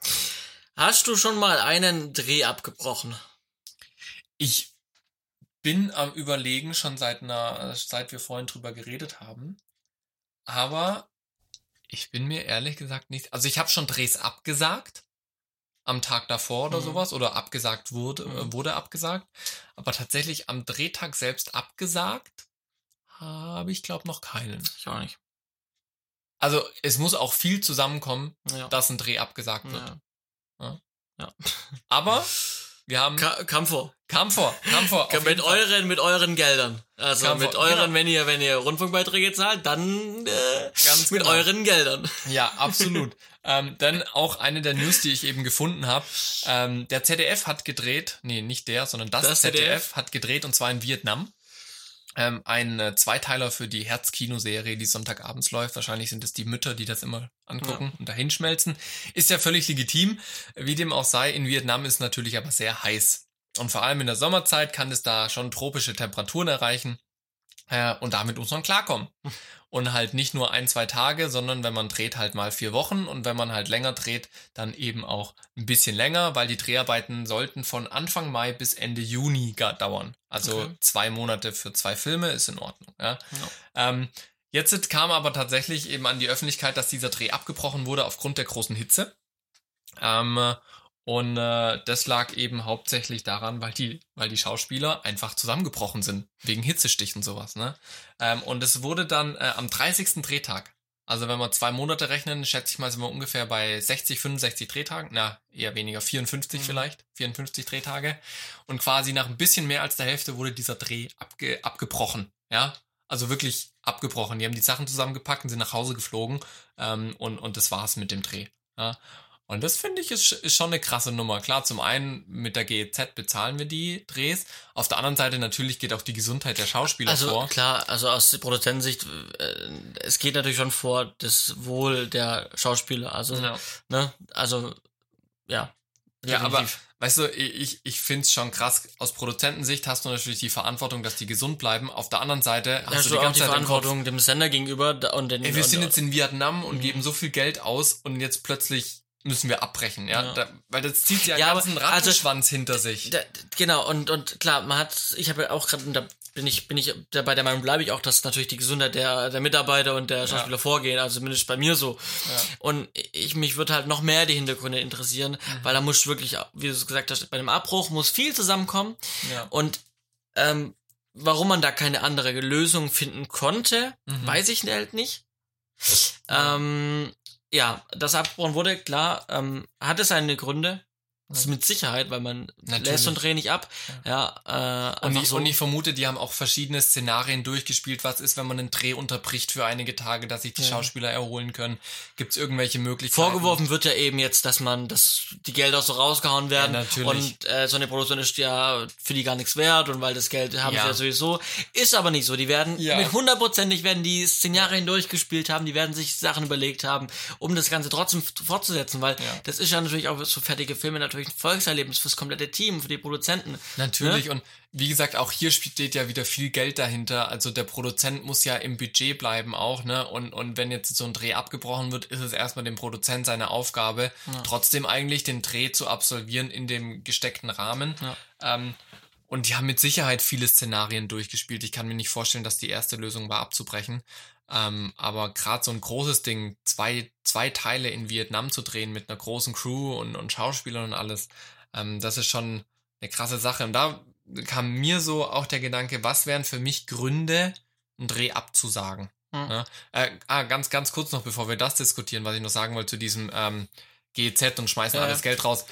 Hast du schon mal einen Dreh abgebrochen? Ich bin am Überlegen schon seit einer, seit wir vorhin drüber geredet haben. Aber ich bin mir ehrlich gesagt nicht. Also ich habe schon Drehs abgesagt am Tag davor oder mhm. sowas oder abgesagt wurde, mhm. Äh, wurde abgesagt. Aber tatsächlich am Drehtag selbst abgesagt habe ich glaube noch keinen. Ich auch nicht. Also es muss auch viel zusammenkommen, ja. dass ein Dreh abgesagt wird. Ja. ja. Aber wir haben. Ka kam vor. Kam vor, kam vor. mit euren, mit euren Geldern. Also kam mit vor. euren, genau. wenn ihr, wenn ihr Rundfunkbeiträge zahlt, dann äh, Ganz mit genau. euren Geldern. Ja, absolut. ähm, dann auch eine der News, die ich eben gefunden habe. Ähm, der ZDF hat gedreht, nee, nicht der, sondern das, das ZDF, ZDF hat gedreht und zwar in Vietnam ähm, ein äh, Zweiteiler für die Herzkino-Serie, die Sonntagabends läuft. Wahrscheinlich sind es die Mütter, die das immer angucken ja. und dahinschmelzen. Ist ja völlig legitim. Wie dem auch sei, in Vietnam ist natürlich aber sehr heiß. Und vor allem in der Sommerzeit kann es da schon tropische Temperaturen erreichen. Äh, und damit muss man klarkommen. Und halt nicht nur ein, zwei Tage, sondern wenn man dreht, halt mal vier Wochen. Und wenn man halt länger dreht, dann eben auch ein bisschen länger, weil die Dreharbeiten sollten von Anfang Mai bis Ende Juni dauern. Also okay. zwei Monate für zwei Filme ist in Ordnung. Ja. ja. Ähm, jetzt kam aber tatsächlich eben an die Öffentlichkeit, dass dieser Dreh abgebrochen wurde aufgrund der großen Hitze. Ähm, und äh, das lag eben hauptsächlich daran, weil die, weil die Schauspieler einfach zusammengebrochen sind, wegen Hitzestich und sowas. Ne? Ähm, und es wurde dann äh, am 30. Drehtag, also wenn wir zwei Monate rechnen, schätze ich mal, sind wir ungefähr bei 60, 65 Drehtagen, na, eher weniger, 54 mhm. vielleicht, 54 Drehtage. Und quasi nach ein bisschen mehr als der Hälfte wurde dieser Dreh abge abgebrochen, ja. Also wirklich abgebrochen. Die haben die Sachen zusammengepackt und sind nach Hause geflogen ähm, und, und das war's mit dem Dreh. Ja? Und das finde ich ist, ist schon eine krasse Nummer. Klar, zum einen mit der GEZ bezahlen wir die Drehs. Auf der anderen Seite natürlich geht auch die Gesundheit der Schauspieler also, vor. Klar, also aus Produzentensicht, äh, es geht natürlich schon vor das Wohl der Schauspieler. Also, ja. ne, also, ja. Ja, aber weißt du, ich, ich finde es schon krass. Aus Produzentensicht hast du natürlich die Verantwortung, dass die gesund bleiben. Auf der anderen Seite hast, hast du die ganze die Zeit Verantwortung dem Sender gegenüber und den. Ey, wir sind jetzt in Vietnam und mhm. geben so viel Geld aus und jetzt plötzlich müssen wir abbrechen, ja, ja. Da, weil das zieht ja, ja ganzen also Rattenschwanz also, hinter sich. Da, genau und und klar, man hat, ich habe ja auch gerade, da bin ich bin ich dabei der Meinung bleibe ich auch, dass natürlich die Gesundheit der der Mitarbeiter und der Schauspieler ja. vorgehen, also zumindest bei mir so. Ja. Und ich mich würde halt noch mehr die Hintergründe interessieren, mhm. weil da muss wirklich, wie du es gesagt hast, bei dem Abbruch muss viel zusammenkommen ja. und ähm, warum man da keine andere Lösung finden konnte, mhm. weiß ich halt nicht. Ähm, ja, das abgebrochen wurde, klar, ähm, hatte seine Gründe. Das ist mit Sicherheit, weil man Natürlich. lässt und Dreh nicht ab. Ja, ja äh, und, ich, so. und ich vermute, die haben auch verschiedene Szenarien durchgespielt. Was ist, wenn man einen Dreh unterbricht für einige Tage, dass sich die ja. Schauspieler erholen können? Gibt es irgendwelche Möglichkeiten? Vorgeworfen wird ja eben jetzt, dass man, dass die Gelder so rausgehauen werden. Ja, natürlich. Und äh, so eine Produktion ist ja für die gar nichts wert und weil das Geld haben ja. sie ja sowieso. Ist aber nicht so. Die werden mit hundertprozentig werden die Szenarien durchgespielt haben, die werden sich Sachen überlegt haben, um das Ganze trotzdem fortzusetzen, weil das ist ja natürlich auch so fertige Filme natürlich natürlich ein Volkserlebnis fürs komplette Team, für die Produzenten. Natürlich ne? und wie gesagt, auch hier steht ja wieder viel Geld dahinter. Also der Produzent muss ja im Budget bleiben auch, ne? Und, und wenn jetzt so ein Dreh abgebrochen wird, ist es erstmal dem Produzent seine Aufgabe, ja. trotzdem eigentlich den Dreh zu absolvieren in dem gesteckten Rahmen. Ja. Ähm, und die haben mit Sicherheit viele Szenarien durchgespielt. Ich kann mir nicht vorstellen, dass die erste Lösung war, abzubrechen. Ähm, aber gerade so ein großes Ding, zwei, zwei Teile in Vietnam zu drehen mit einer großen Crew und, und Schauspielern und alles, ähm, das ist schon eine krasse Sache. Und da kam mir so auch der Gedanke, was wären für mich Gründe, einen Dreh abzusagen? Mhm. Ja? Äh, ah, ganz, ganz kurz noch, bevor wir das diskutieren, was ich noch sagen wollte zu diesem ähm, GZ und schmeißen ja. alles Geld raus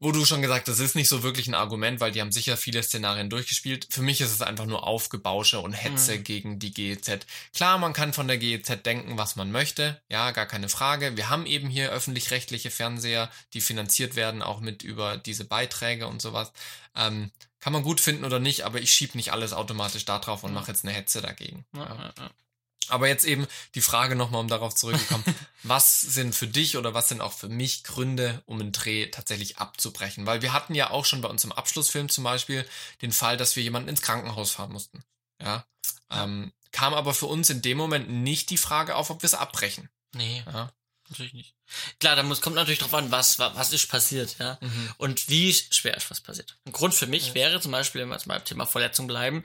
wo du schon gesagt hast, das ist nicht so wirklich ein Argument, weil die haben sicher viele Szenarien durchgespielt. Für mich ist es einfach nur Aufgebausche und Hetze mhm. gegen die GEZ. Klar, man kann von der GEZ denken, was man möchte. Ja, gar keine Frage. Wir haben eben hier öffentlich-rechtliche Fernseher, die finanziert werden, auch mit über diese Beiträge und sowas. Ähm, kann man gut finden oder nicht, aber ich schieb nicht alles automatisch da drauf und mhm. mache jetzt eine Hetze dagegen. Ja, ja. Aber jetzt eben die Frage nochmal, um darauf zurückzukommen. was sind für dich oder was sind auch für mich Gründe, um einen Dreh tatsächlich abzubrechen? Weil wir hatten ja auch schon bei uns im Abschlussfilm zum Beispiel den Fall, dass wir jemanden ins Krankenhaus fahren mussten. Ja. ja. Ähm, kam aber für uns in dem Moment nicht die Frage auf, ob wir es abbrechen. Nee. Ja. Natürlich nicht. Klar, da muss, kommt natürlich drauf an, was, was ist passiert, ja. Mhm. Und wie schwer ist was passiert. Ein Grund für mich ja. wäre zum Beispiel, wenn wir jetzt mal beim Thema Verletzung bleiben,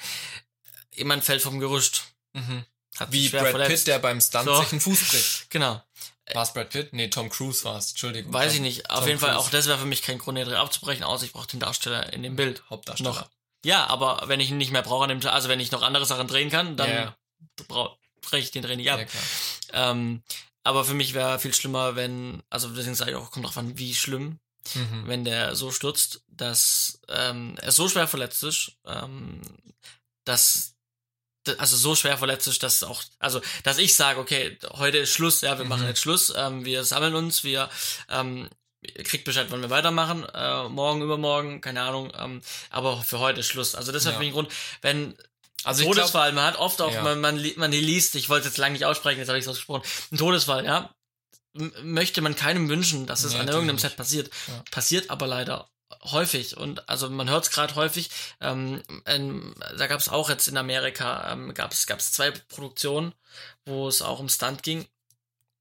jemand fällt vom Gerüst. Mhm. Hat Wie Brad verletzt. Pitt, der beim Stunt so. sich einen Fuß bricht. Genau. War es Brad Pitt? Nee, Tom Cruise war es. Entschuldigung. Weiß Tom, ich nicht. Auf Tom jeden Cruise. Fall, auch das wäre für mich kein Grund, den Dreh abzubrechen, außer ich brauche den Darsteller in dem Bild. Hauptdarsteller. Noch. Ja, aber wenn ich ihn nicht mehr brauche an dem Tag, also wenn ich noch andere Sachen drehen kann, dann yeah. breche ich den Dreh nicht ab. Ja, ähm, aber für mich wäre viel schlimmer, wenn, also deswegen sage ich auch, kommt drauf an, wie schlimm, mhm. wenn der so stürzt, dass ähm, er so schwer verletzt ist, ähm, dass also so schwer verletzt ist, dass auch, also dass ich sage, okay, heute ist Schluss, ja, wir mhm. machen jetzt Schluss, ähm, wir sammeln uns, wir ähm, kriegt Bescheid, wann wir weitermachen, äh, morgen, übermorgen, keine Ahnung, ähm, aber für heute ist Schluss. Also das ja. mich ein Grund, wenn also Todesfall, glaub, man hat oft auch, ja. man, man, man liest, ich wollte jetzt lange nicht aussprechen, jetzt habe ich es ausgesprochen, ein Todesfall, ja, möchte man keinem wünschen, dass es nee, an irgendeinem Set passiert. Ja. Passiert aber leider häufig und also man hört es gerade häufig. Ähm, ähm, da gab es auch jetzt in Amerika ähm, gab es gab es zwei Produktionen, wo es auch um Stunt ging.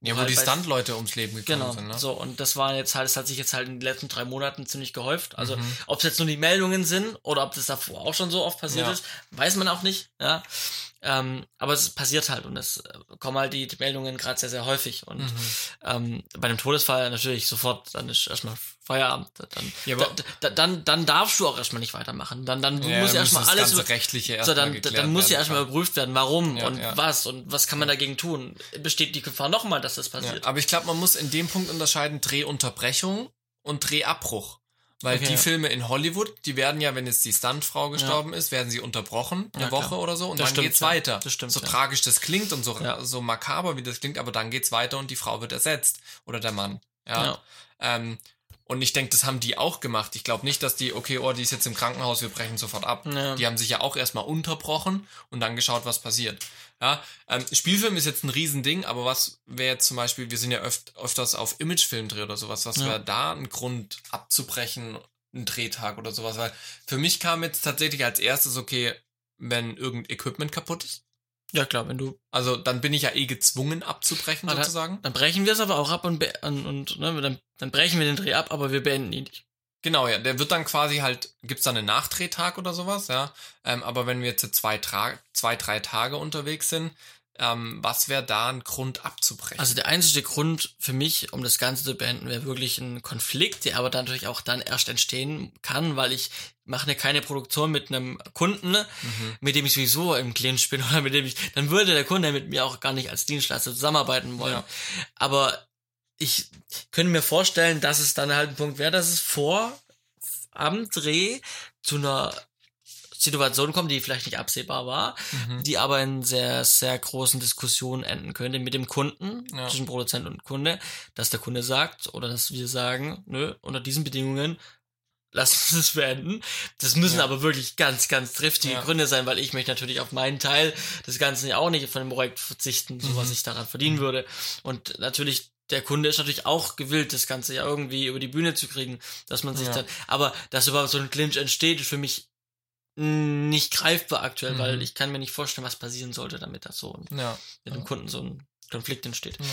Ja, wo halt die Stunt-Leute ums Leben gekommen genau, sind. Ne? So und das war jetzt halt, es hat sich jetzt halt in den letzten drei Monaten ziemlich gehäuft. Also mhm. ob es jetzt nur die Meldungen sind oder ob das davor auch schon so oft passiert ja. ist, weiß man auch nicht. Ja. Ähm, aber es passiert halt und es äh, kommen halt die, die Meldungen gerade sehr, sehr häufig. Und mhm. ähm, bei einem Todesfall natürlich sofort, dann ist erstmal Feierabend. Dann, ja, da, da, dann, dann darfst du auch erstmal nicht weitermachen. Dann, dann ja, muss ja erstmal alles über, rechtliche so, dann, dann muss ja erstmal überprüft werden, warum ja, und was und was kann man dagegen tun. Besteht die Gefahr nochmal, dass das passiert? aber ich glaube, man muss in dem Punkt unterscheiden Drehunterbrechung und Drehabbruch. Weil okay, die ja. Filme in Hollywood, die werden ja, wenn jetzt die Stuntfrau gestorben ja. ist, werden sie unterbrochen, eine ja, Woche klar. oder so, und das dann stimmt, geht's weiter. Das stimmt, so tragisch das klingt und so, so makaber wie das klingt, aber dann geht's weiter und die Frau wird ersetzt. Oder der Mann. Ja. Ähm, und ich denke, das haben die auch gemacht. Ich glaube nicht, dass die, okay, oh, die ist jetzt im Krankenhaus, wir brechen sofort ab. Die haben sich ja auch erstmal unterbrochen und dann geschaut, was passiert. Ja, ähm, Spielfilm ist jetzt ein Riesending, aber was wäre jetzt zum Beispiel, wir sind ja öft, öfters auf Imagefilmdreh oder sowas, was wäre da ein Grund abzubrechen einen Drehtag oder sowas, weil für mich kam jetzt tatsächlich als erstes, okay, wenn irgendein Equipment kaputt ist. Ja, klar, wenn du. Also dann bin ich ja eh gezwungen abzubrechen, dann, sozusagen. Dann brechen wir es aber auch ab und, und, und ne, dann, dann brechen wir den Dreh ab, aber wir beenden ihn nicht. Genau, ja. Der wird dann quasi halt, gibt's dann einen Nachdrehtag oder sowas, ja. Ähm, aber wenn wir jetzt zwei, zwei, drei Tage unterwegs sind, ähm, was wäre da ein Grund abzubrechen? Also der einzige Grund für mich, um das Ganze zu beenden, wäre wirklich ein Konflikt, der aber dann natürlich auch dann erst entstehen kann, weil ich mache ne keine Produktion mit einem Kunden, mhm. mit dem ich sowieso im Clinch bin oder mit dem ich, dann würde der Kunde mit mir auch gar nicht als Dienstleister zusammenarbeiten wollen. Ja. Aber ich könnte mir vorstellen, dass es dann halt ein Punkt wäre, dass es vor am Dreh zu einer Situation kommt, die vielleicht nicht absehbar war, mhm. die aber in sehr, sehr großen Diskussionen enden könnte mit dem Kunden, ja. zwischen Produzent und Kunde, dass der Kunde sagt oder dass wir sagen, nö, unter diesen Bedingungen lass uns es beenden. Das müssen ja. aber wirklich ganz, ganz triftige ja. Gründe sein, weil ich möchte natürlich auf meinen Teil des Ganzen ja auch nicht von dem Projekt verzichten, so mhm. was ich daran verdienen mhm. würde. Und natürlich der Kunde ist natürlich auch gewillt, das Ganze ja irgendwie über die Bühne zu kriegen, dass man sich ja. dann, aber dass überhaupt so ein Clinch entsteht, ist für mich nicht greifbar aktuell, mhm. weil ich kann mir nicht vorstellen, was passieren sollte, damit das so ja. mit dem Kunden so ein Konflikt entsteht. Ja.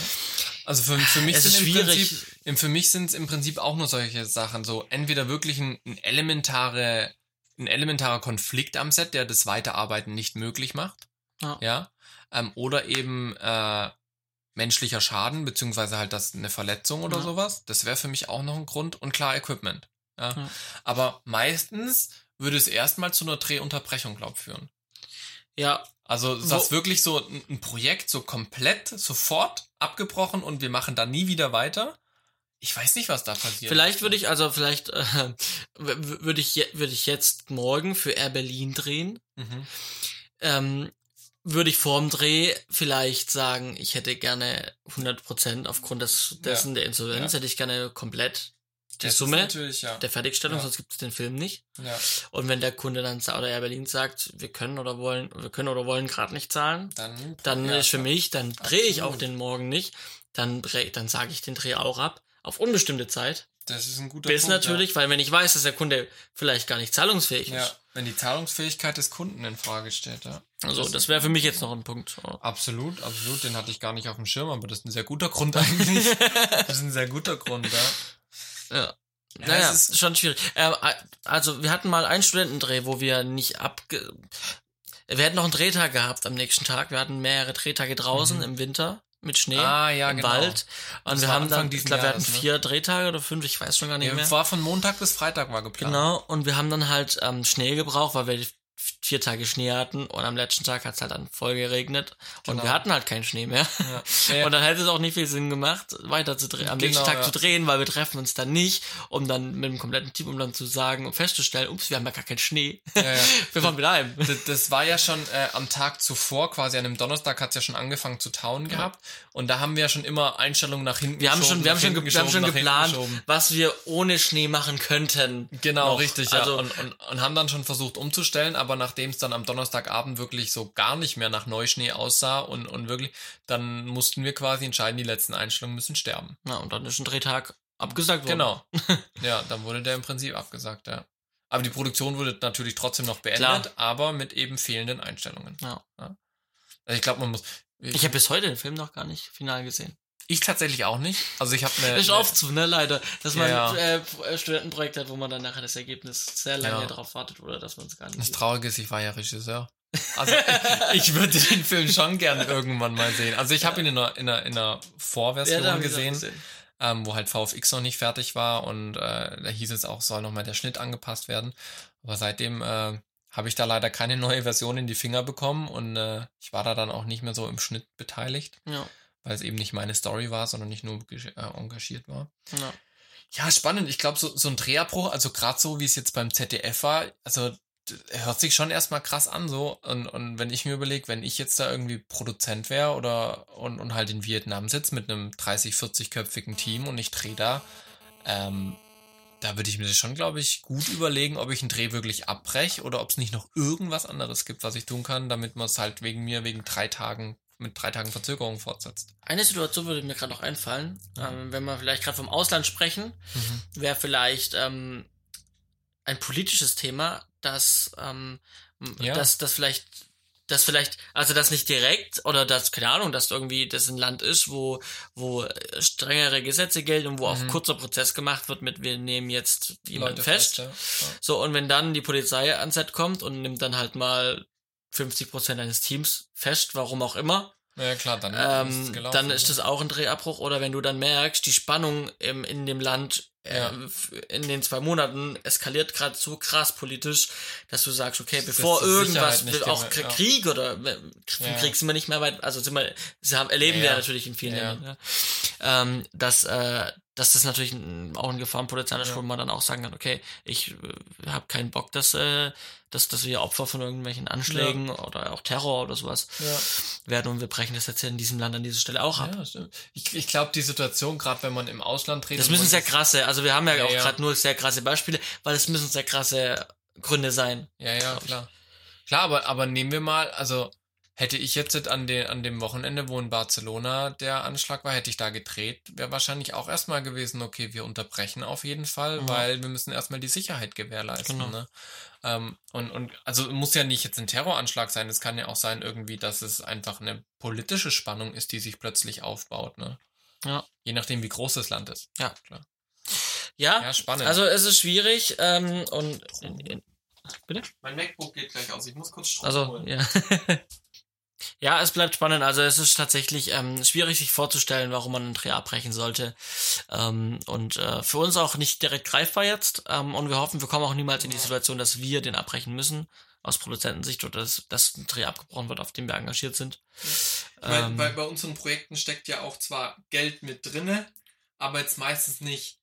Also für, für mich es sind im Prinzip, für mich sind es im Prinzip auch nur solche Sachen, so entweder wirklich ein, ein elementare, ein elementarer Konflikt am Set, der das Weiterarbeiten nicht möglich macht, ja, ja? Ähm, oder eben äh, menschlicher Schaden beziehungsweise halt das eine Verletzung oder ja. sowas. Das wäre für mich auch noch ein Grund und klar Equipment. Ja? ja. Aber meistens würde es erstmal zu einer Drehunterbrechung, glaub führen. Ja. Also das wirklich so ein Projekt so komplett sofort abgebrochen und wir machen da nie wieder weiter. Ich weiß nicht, was da passiert. Vielleicht würde ich, also vielleicht äh, würde ich, würde ich jetzt morgen für Air Berlin drehen. Mhm. Ähm, würde ich vorm Dreh vielleicht sagen, ich hätte gerne 100% aufgrund des, dessen ja. der Insolvenz, ja. hätte ich gerne komplett die Das Summe ja. der Fertigstellung, sonst gibt es den Film nicht. Und wenn der Kunde dann oder Air Berlin sagt, wir können oder wollen, wir können oder wollen gerade nicht zahlen, Dann, dann ist für mich, dann drehe ich auch den morgen nicht, dann dann sage ich den Dreh auch ab auf unbestimmte Zeit. Das ist ein guter Bis Punkt. natürlich, weil wenn ich weiß, dass der Kunde vielleicht gar nicht zahlungsfähig ist. wenn die Zahlungsfähigkeit des Kunden in Frage steht, ja. Also das wäre für mich jetzt noch ein Punkt. So. Absolut, absolut. Den hatte ich gar nicht auf dem Schirm, aber das ist ein sehr guter Grund eigentlich. das ist ein sehr guter Grund, ja. Ja. Naja, es ist- schon schwierig. Äh, also wir hatten mal einen Studentendreh, wo wir nicht abge... Wir hätten noch einen Drehtag gehabt am nächsten Tag. Wir hatten mehrere Drehtage draußen Mhm. im Winter mit Schnee Ah, ja, im genau. Wald. Und Das wir haben Anfang dann, ich glaube, wir hatten ne? vier Drehtage oder fünf, ich weiß schon gar nicht Ja, mehr. war von Montag bis Freitag war geplant. Genau, und wir haben dann halt ähm, Schnee gebraucht, weil wir vier Tage Schnee hatten und am letzten Tag hat es halt dann voll geregnet und Genau. wir hatten halt keinen Schnee mehr. Ja. Ja. Und dann hätte es auch nicht viel Sinn gemacht, weiter zu drehen, am Genau, nächsten Tag ja. zu drehen, weil wir treffen uns dann nicht, um dann mit dem kompletten Team, um dann zu sagen, um festzustellen, ups, wir haben ja gar keinen Schnee. Wir fahren wieder heim. Das, das war ja schon äh, am Tag zuvor, quasi an dem Donnerstag hat es ja schon angefangen zu tauen gehabt. Und da haben wir ja schon immer Einstellungen nach hinten Wir haben geschoben, schon, wir haben schon, wir haben schon geplant, was wir ohne Schnee machen könnten. Genau, noch. richtig, ja. Also- und, und, und haben dann schon versucht umzustellen, aber nachdem es dann am Donnerstagabend wirklich so gar nicht mehr nach Neuschnee aussah und, und wirklich, dann mussten wir quasi entscheiden, die letzten Einstellungen müssen sterben. Ja, und dann ist ein Drehtag abgesagt worden. Genau. ja, dann wurde der im Prinzip abgesagt, ja. Aber die Produktion wurde natürlich trotzdem noch beendet, Klar. aber mit eben fehlenden Einstellungen. Ja. Also ich glaube, man muss. Ich habe bis heute den Film noch gar nicht final gesehen. Ich tatsächlich auch nicht. Also ich habe eine. ist oft so, ne, leider, dass man Ja, Äh, äh, Studentenprojekt hat, wo man dann nachher das Ergebnis sehr lange Ja. darauf wartet oder dass man es gar nicht Das sieht. Traurige ist, ich war ja Regisseur. Also ich würde den Film schon gerne irgendwann mal sehen. Also ich habe ihn in einer, in einer, in einer Vorversion ich's auch gesehen, Ähm, wo halt VFX noch nicht fertig war und äh, da hieß es auch, soll nochmal der Schnitt angepasst werden. Aber seitdem äh, habe ich da leider keine neue Version in die Finger bekommen und äh, ich war da dann auch nicht mehr so im Schnitt beteiligt, Ja, weil es eben nicht meine Story war, sondern ich nur äh, engagiert war. ja. Ja, spannend. Ich glaube, so, so ein Drehabbruch, also gerade so, wie es jetzt beim ZDF war, also hört sich schon erstmal krass an so. Und, und wenn ich mir überlege, wenn ich jetzt da irgendwie Produzent wäre oder und, und halt in Vietnam sitze mit einem 30, 40-köpfigen Team und ich drehe da, ähm, da würde ich mir schon, glaube ich, gut überlegen, ob ich einen Dreh wirklich abbreche oder ob es nicht noch irgendwas anderes gibt, was ich tun kann, damit man es halt wegen mir, wegen drei Tagen, mit drei Tagen Verzögerung fortsetzt. Eine Situation würde mir gerade noch einfallen, ähm, wenn wir vielleicht gerade vom Ausland sprechen, wäre vielleicht ähm, ein politisches Thema, das, ähm, Ja. das, das vielleicht, das vielleicht, also das nicht direkt oder das, keine Ahnung, dass irgendwie das ein Land ist, wo, wo äh, strengere Gesetze gelten und wo auch Mhm. kurzer Prozess gemacht wird mit, wir nehmen jetzt jemanden fest. ja. So, und wenn dann die Polizei ans Set kommt und nimmt dann halt mal 50% eines Teams fest, warum auch immer, Ja, klar, dann ist es ähm, gelaufen, dann ist das auch ein Drehabbruch. Oder wenn du dann merkst, die Spannung im, in dem Land Ja. f- in den zwei Monaten eskaliert gerade so krass politisch, dass du sagst, okay, bevor irgendwas, auch ja. Krieg oder äh, Krieg Ja. Krieg sind wir nicht mehr weit, also sind wir, sie haben, erleben wir Ja. ja natürlich in vielen Ja. Ländern, ja. ähm, dass, äh, dass das natürlich auch ein Gefahrenpotenzial ist, Ja. wo man dann auch sagen kann, okay, ich äh, habe keinen Bock, dass, äh, dass, dass wir Opfer von irgendwelchen Anschlägen oder auch Terror oder sowas Ja. werden und wir brechen das jetzt hier in diesem Land an dieser Stelle auch ab. Ja, stimmt. Ich, ich glaube, die Situation, gerade wenn man im Ausland dreht. Das müssen sehr krasse, also wir haben ja, Ja, auch ja. gerade nur sehr krasse Beispiele, weil es müssen sehr krasse Gründe sein. Ja, ja, klar. Klar, aber, aber nehmen wir mal, also hätte ich jetzt an, den, an dem Wochenende, wo in Barcelona der Anschlag war, hätte ich da gedreht, wäre wahrscheinlich auch erstmal gewesen, okay, wir unterbrechen auf jeden Fall, Ja. weil wir müssen erstmal die Sicherheit gewährleisten. Genau. Ne? Ähm, und, und also muss ja nicht jetzt ein Terroranschlag sein, es kann ja auch sein irgendwie, dass es einfach eine politische Spannung ist, die sich plötzlich aufbaut. Ne? Ja. Je nachdem, wie groß das Land ist. Ja. Klar. Ja, Ja, spannend. also es ist schwierig ähm, und bitte? mein MacBook geht gleich aus, ich muss kurz Strom Also ja. ja, es bleibt spannend. Also es ist tatsächlich ähm, schwierig, sich vorzustellen, warum man einen Dreh abbrechen sollte. Ähm, und äh, für uns auch nicht direkt greifbar jetzt. Ähm, und wir hoffen, wir kommen auch niemals in die Situation, dass wir den abbrechen müssen. Aus Produzentensicht oder dass, dass ein Dreh abgebrochen wird, auf dem wir engagiert sind. Weil, Ähm, weil bei unseren Projekten steckt ja auch zwar Geld mit drinne, aber jetzt meistens nicht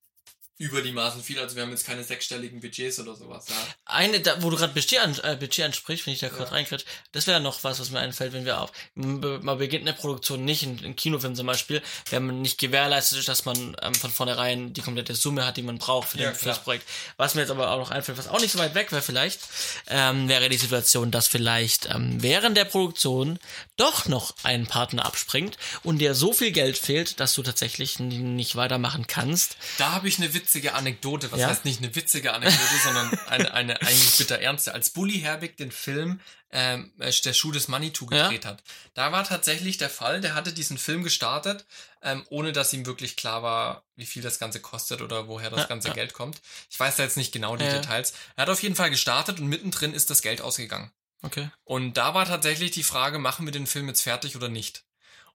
über die Maßen viel. Also wir haben jetzt keine sechsstelligen Budgets oder sowas. Ja. Eine, da, wo du gerade Budget, an, äh, Budget ansprichst, wenn ich da kurz ja. reinkriege, das wäre noch was, was mir einfällt, wenn wir auf, man beginnt eine Produktion nicht, in, in Kinofilm zum Beispiel, wenn man nicht gewährleistet ist, dass man ähm, von vornherein die komplette Summe hat, die man braucht für, den, für das Projekt. Was mir jetzt aber auch noch einfällt, was auch nicht so weit weg wäre vielleicht, ähm, wäre die Situation, dass vielleicht ähm, während der Produktion doch noch ein Partner abspringt und dir so viel Geld fehlt, dass du tatsächlich nicht weitermachen kannst. Da habe ich eine Witz witzige Anekdote. Was ja? heißt nicht eine witzige Anekdote, sondern eine, eine eigentlich bitter ernste. Als Bully Herbig den Film ähm, äh, Der Schuh des Manitou gedreht ja? hat, da war tatsächlich der Fall, der hatte diesen Film gestartet, ähm, ohne dass ihm wirklich klar war, wie viel das Ganze kostet oder woher das ja, ganze Geld kommt. Ich weiß da jetzt nicht genau die Details. Er hat auf jeden Fall gestartet und mittendrin ist das Geld ausgegangen. Okay. Und da war tatsächlich die Frage, machen wir den Film jetzt fertig oder nicht?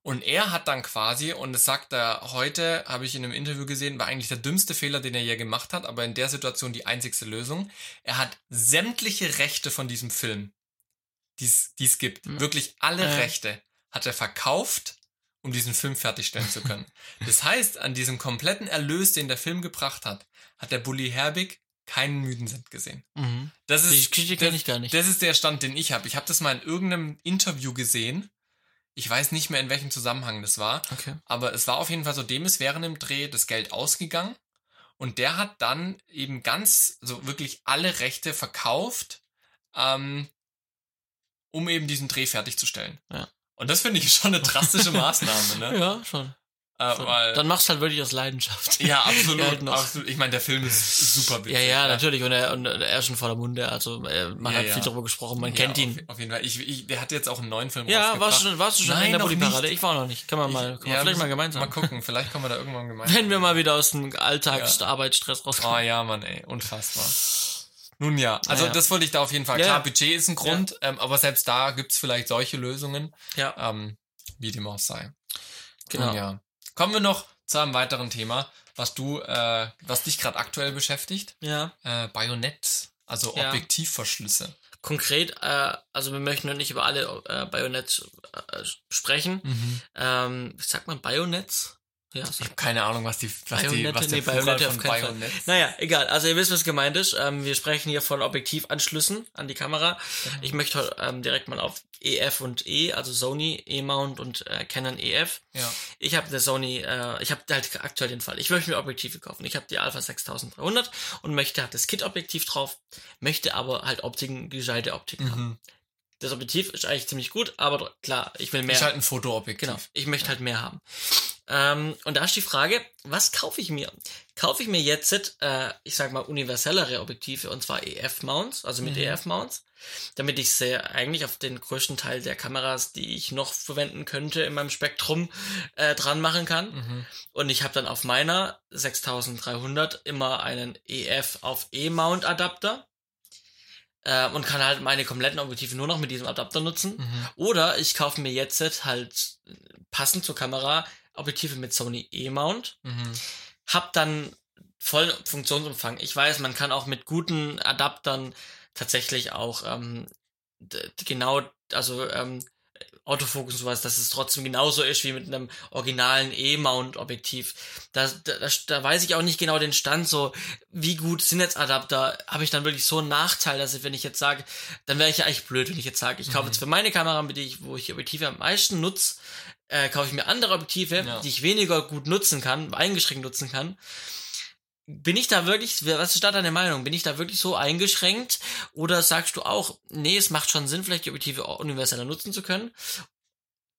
Und er hat dann quasi, und das sagt er heute, habe ich in einem Interview gesehen, war eigentlich der dümmste Fehler, den er je gemacht hat, aber in der Situation die einzigste Lösung. Er hat sämtliche Rechte von diesem Film, die es gibt, mhm. wirklich alle äh. Rechte, hat er verkauft, um diesen Film fertigstellen zu können. das heißt, an diesem kompletten Erlös, den der Film gebracht hat, hat der Bully Herbig keinen müden Cent gesehen. Mhm. Das ist, die Geschichte kenne ich gar nicht. Das ist der Stand, den ich habe. Ich habe das mal in irgendeinem Interview gesehen ich weiß nicht mehr, in welchem Zusammenhang das war. Okay. Aber es war auf jeden Fall so, dem ist während dem Dreh das Geld ausgegangen. Und der hat dann eben ganz, so wirklich alle Rechte verkauft, ähm, um eben diesen Dreh fertigzustellen. Ja. Und das finde ich schon eine drastische Maßnahme, ne? Ja, schon. Äh, weil, dann machst du halt wirklich aus Leidenschaft. Ja, absolut. halt absolut. Ich meine, der Film ist super witzig. Ja, ja, ja, natürlich. Und er, und er ist schon voller Munde. Also äh, man ja, hat ja. viel darüber gesprochen. Man kennt ihn. Auf, jeden Fall. Ich, ich, der hat jetzt auch einen neuen Film Ja, warst du, warst du schon Nein, in der Bulli-Parade? Ich war noch nicht. Kann man mal, kann man vielleicht mal gemeinsam. Mal gucken. Vielleicht kommen wir da irgendwann gemeinsam. Wenn wir mal wieder aus dem Alltagsarbeitsstress rauskommen. Oh ja, Mann, ey. Unfassbar. Nun ja, also das wollte ich da auf jeden Fall. Klar, Budget ist ein Grund, ähm, aber selbst da gibt's vielleicht solche Lösungen. Ja. Ähm, wie dem auch sei. Genau. Nun ja. Kommen wir noch zu einem weiteren Thema, was du, äh, was dich gerade aktuell beschäftigt. Ja. Äh, Bajonett, also ja. Objektivverschlüsse. Konkret, äh, also wir möchten noch nicht über alle äh, Bayonets äh, sprechen. Mhm. Ähm, sagt man Bayonets? Ja, ich habe keine Ahnung, was die, was Bayonette, die, was der nee, Bayonette von Bayonett. Naja, egal. Also ihr wisst, was gemeint ist. Ähm, wir sprechen hier von Objektivanschlüssen an die Kamera. Mhm. Ich möchte ähm, direkt mal auf EF und E, also Sony E-Mount und äh, Canon EF. Ja. Ich habe eine Sony, äh, ich habe halt aktuell den Fall. Ich möchte mir Objektive kaufen. Ich habe die Alpha 6300 und möchte halt das Kit-Objektiv drauf, möchte aber halt Optiken, gescheite Optiken mhm. haben. Das Objektiv ist eigentlich ziemlich gut, aber klar, ich will mehr. Ist halt ein Fotoobjektiv. Genau, ich möchte ja. halt mehr haben. Ähm, und da ist die Frage, was kaufe ich mir? Kaufe ich mir jetzt, äh, ich sag mal, universellere Objektive, und zwar EF-Mounts, also mit mhm. EF-Mounts, damit ich sehr eigentlich auf den größten Teil der Kameras, die ich noch verwenden könnte in meinem Spektrum, äh, dran machen kann. Mhm. Und ich habe dann auf meiner 6300 immer einen EF auf E-Mount Adapter äh, und kann halt meine kompletten Objektive nur noch mit diesem Adapter nutzen. Mhm. Oder ich kaufe mir jetzt halt passend zur Kamera Objektive mit Sony E-Mount. Mhm. Hab dann vollen Funktionsumfang. Ich weiß, man kann auch mit guten Adaptern tatsächlich auch ähm, genau, also ähm, Autofokus und sowas, dass es trotzdem genauso ist wie mit einem originalen E-Mount-Objektiv. Da, da, da weiß ich auch nicht genau den Stand, so wie gut sind jetzt Adapter. Habe ich dann wirklich so einen Nachteil, dass ich, wenn ich jetzt sage, dann wäre ich ja eigentlich blöd, wenn ich jetzt sage, ich kaufe mhm. jetzt für meine Kamera, mit der ich, wo ich Objektive am meisten nutze, äh, kaufe ich mir andere Objektive, ja. die ich weniger gut nutzen kann, eingeschränkt nutzen kann. Bin ich da wirklich, was ist da deine Meinung? Bin ich da wirklich so eingeschränkt? Oder sagst du auch, nee, es macht schon Sinn, vielleicht die Objektive universeller nutzen zu können?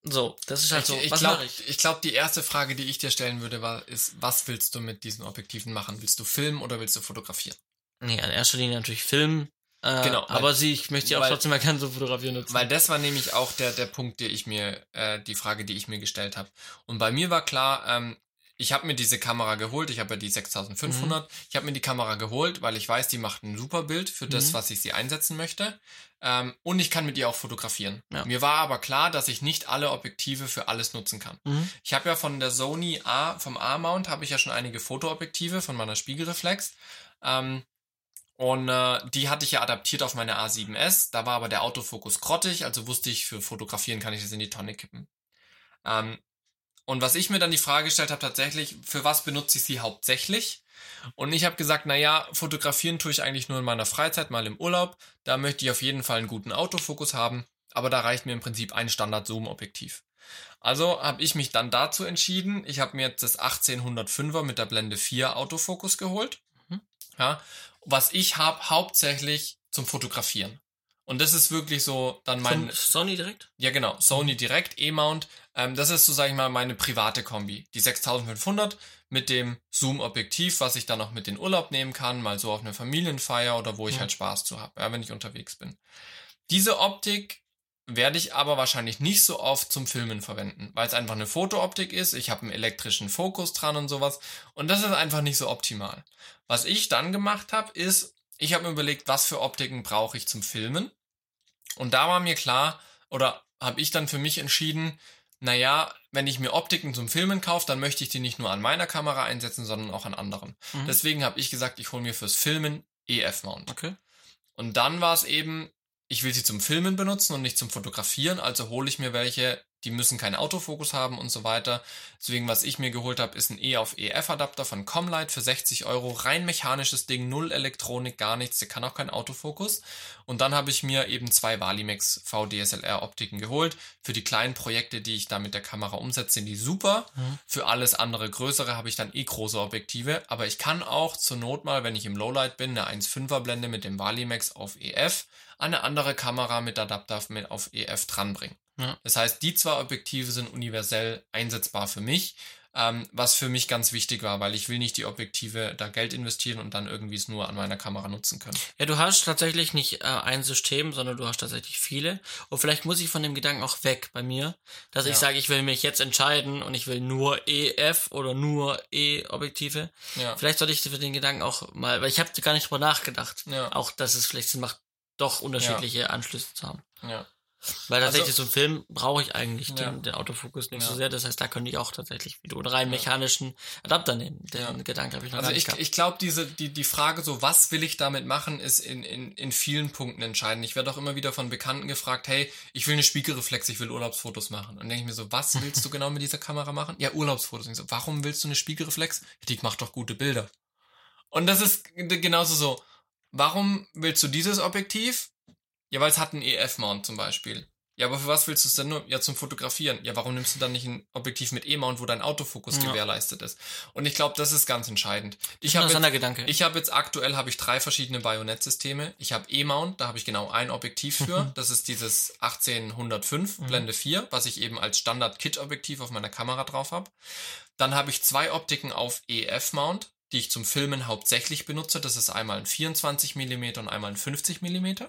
So, das ist halt so. Ich, was glaub, ich? Ich glaube, die erste Frage, die ich dir stellen würde, war, ist, was willst du mit diesen Objektiven machen? Willst du filmen oder willst du fotografieren? Nee, in erster Linie natürlich filmen. Äh, genau. Aber weil, sie, ich möchte sie auch weil, trotzdem erkennen, so fotografieren nutzen. Weil das war nämlich auch der, der Punkt, der ich mir, äh, die Frage, die ich mir gestellt habe. Und bei mir war klar, ähm, ich habe mir diese Kamera geholt, ich habe ja die 6500, mhm. ich habe mir die Kamera geholt, weil ich weiß, die macht ein super Bild für das, mhm. was ich sie einsetzen möchte. Ähm, und ich kann mit ihr auch fotografieren. Ja. Mir war aber klar, dass ich nicht alle Objektive für alles nutzen kann. Mhm. Ich habe ja von der Sony A, vom A-Mount habe ich ja schon einige Fotoobjektive von meiner Spiegelreflex. Ähm, und äh, die hatte ich ja adaptiert auf meine A7S. Da war aber der Autofokus grottig, also wusste ich, für Fotografieren kann ich das in die Tonne kippen. Ähm, Und was ich mir dann die Frage gestellt habe, tatsächlich, für was benutze ich sie hauptsächlich? Und ich habe gesagt, naja, fotografieren tue ich eigentlich nur in meiner Freizeit, mal im Urlaub. Da möchte ich auf jeden Fall einen guten Autofokus haben, aber da reicht mir im Prinzip ein Standard-Zoom-Objektiv. Also habe ich mich dann dazu entschieden, ich habe mir jetzt das 1805er mit der Blende 4 Autofokus geholt. Mhm. Ja, was ich habe hauptsächlich zum Fotografieren. Und das ist wirklich so dann mein. Von Sony direkt? Ja, genau. Sony direkt, E-Mount. Ähm, das ist so, sag ich mal, meine private Kombi. Die 6500 mit dem Zoom-Objektiv, was ich dann auch mit in Urlaub nehmen kann, mal so auf eine Familienfeier oder wo ich mhm. halt Spaß zu habe, ja, wenn ich unterwegs bin. Diese Optik werde ich aber wahrscheinlich nicht so oft zum Filmen verwenden, weil es einfach eine Fotooptik ist. Ich habe einen elektrischen Fokus dran und sowas. Und das ist einfach nicht so optimal. Was ich dann gemacht habe, ist, ich habe mir überlegt, was für Optiken brauche ich zum Filmen. Und da war mir klar, oder habe ich dann für mich entschieden, naja, wenn ich mir Optiken zum Filmen kaufe, dann möchte ich die nicht nur an meiner Kamera einsetzen, sondern auch an anderen. Mhm. Deswegen habe ich gesagt, ich hole mir fürs Filmen EF-Mount. Okay. Und dann war es eben, ich will sie zum Filmen benutzen und nicht zum Fotografieren, also hole ich mir welche, die müssen keinen Autofokus haben und so weiter. Deswegen, was ich mir geholt habe, ist ein E auf EF Adapter von Comlight für 60 Euro. Rein mechanisches Ding, null Elektronik, gar nichts. Der kann auch keinen Autofokus. Und dann habe ich mir eben zwei Valimax VDSLR Optiken geholt. Für die kleinen Projekte, die ich da mit der Kamera umsetze, sind die super. Mhm. Für alles andere größere habe ich dann eh große Objektive. Aber ich kann auch zur Not mal, wenn ich im Lowlight bin, eine 1.5er Blende mit dem Valimax auf EF eine andere Kamera mit Adapter mit auf EF dranbringen. Ja. Das heißt, die zwei Objektive sind universell einsetzbar für mich, ähm, was für mich ganz wichtig war, weil ich will nicht die Objektive da Geld investieren und dann irgendwie es nur an meiner Kamera nutzen können. Ja, du hast tatsächlich nicht äh, ein System, sondern du hast tatsächlich viele. Und vielleicht muss ich von dem Gedanken auch weg bei mir, dass ja. ich sage, ich will mich jetzt entscheiden und ich will nur EF oder nur E-Objektive. Ja. Vielleicht sollte ich für den Gedanken auch mal, weil ich habe gar nicht drüber nachgedacht, ja. auch dass es vielleicht Sinn macht, doch unterschiedliche. Anschlüsse zu haben. Ja. Weil tatsächlich also, so ein Film brauche ich eigentlich ja. den, den, Autofokus nicht ja. so sehr. Das heißt, da könnte ich auch tatsächlich wie du einen rein mechanischen Adapter nehmen. Den ja. Gedanke habe ich noch Also ich, ich glaube, diese, die, die Frage so, was will ich damit machen, ist in, in, in vielen Punkten entscheidend. Ich werde auch immer wieder von Bekannten gefragt, hey, ich will eine Spiegelreflex, ich will Urlaubsfotos machen. Und denke ich mir so, was willst du genau mit dieser Kamera machen? Ja, Urlaubsfotos. So, warum willst du eine Spiegelreflex? Die macht doch gute Bilder. Und das ist genauso so, warum willst du dieses Objektiv? Ja, weil es hat einen EF-Mount zum Beispiel. Ja, aber für was willst du es denn nur? Ja, zum Fotografieren. Ja, warum nimmst du dann nicht ein Objektiv mit E-Mount, wo dein Autofokus ja. gewährleistet ist? Und ich glaube, das ist ganz entscheidend. Ich habe jetzt, Gedanke. ich habe jetzt aktuell habe ich drei verschiedene Bajonettsysteme. Ich habe E-Mount, da habe ich genau ein Objektiv für. Das ist dieses 1805 mhm. Blende 4, was ich eben als Standard-Kit-Objektiv auf meiner Kamera drauf habe. Dann habe ich zwei Optiken auf EF-Mount, die ich zum Filmen hauptsächlich benutze. Das ist einmal ein 24 mm und einmal ein 50 mm.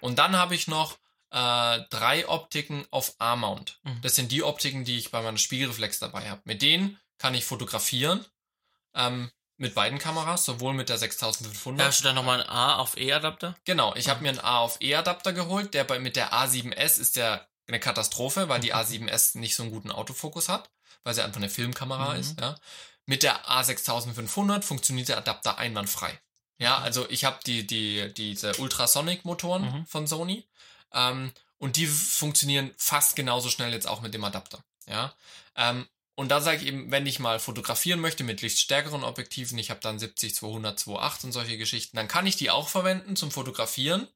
Und dann habe ich noch äh, drei Optiken auf A-Mount. Mhm. Das sind die Optiken, die ich bei meiner Spiegelreflex dabei habe. Mit denen kann ich fotografieren. Ähm, mit beiden Kameras, sowohl mit der 6500. Hast du da nochmal einen A auf E-Adapter? Genau, ich mhm. habe mir einen A auf E-Adapter geholt. Der bei, mit der A7S ist der eine Katastrophe, weil die mhm. A7S nicht so einen guten Autofokus hat, weil sie einfach eine Filmkamera mhm. ist. Ja. Mit der A6500 funktioniert der Adapter einwandfrei. Ja, also ich habe die, die, diese Ultrasonic-Motoren mhm. von Sony. Ähm, und die funktionieren fast genauso schnell jetzt auch mit dem Adapter. Ja. Ähm, und da sage ich eben, wenn ich mal fotografieren möchte mit lichtstärkeren Objektiven, ich habe dann 70, 200, 2.8 und solche Geschichten, dann kann ich die auch verwenden zum Fotografieren.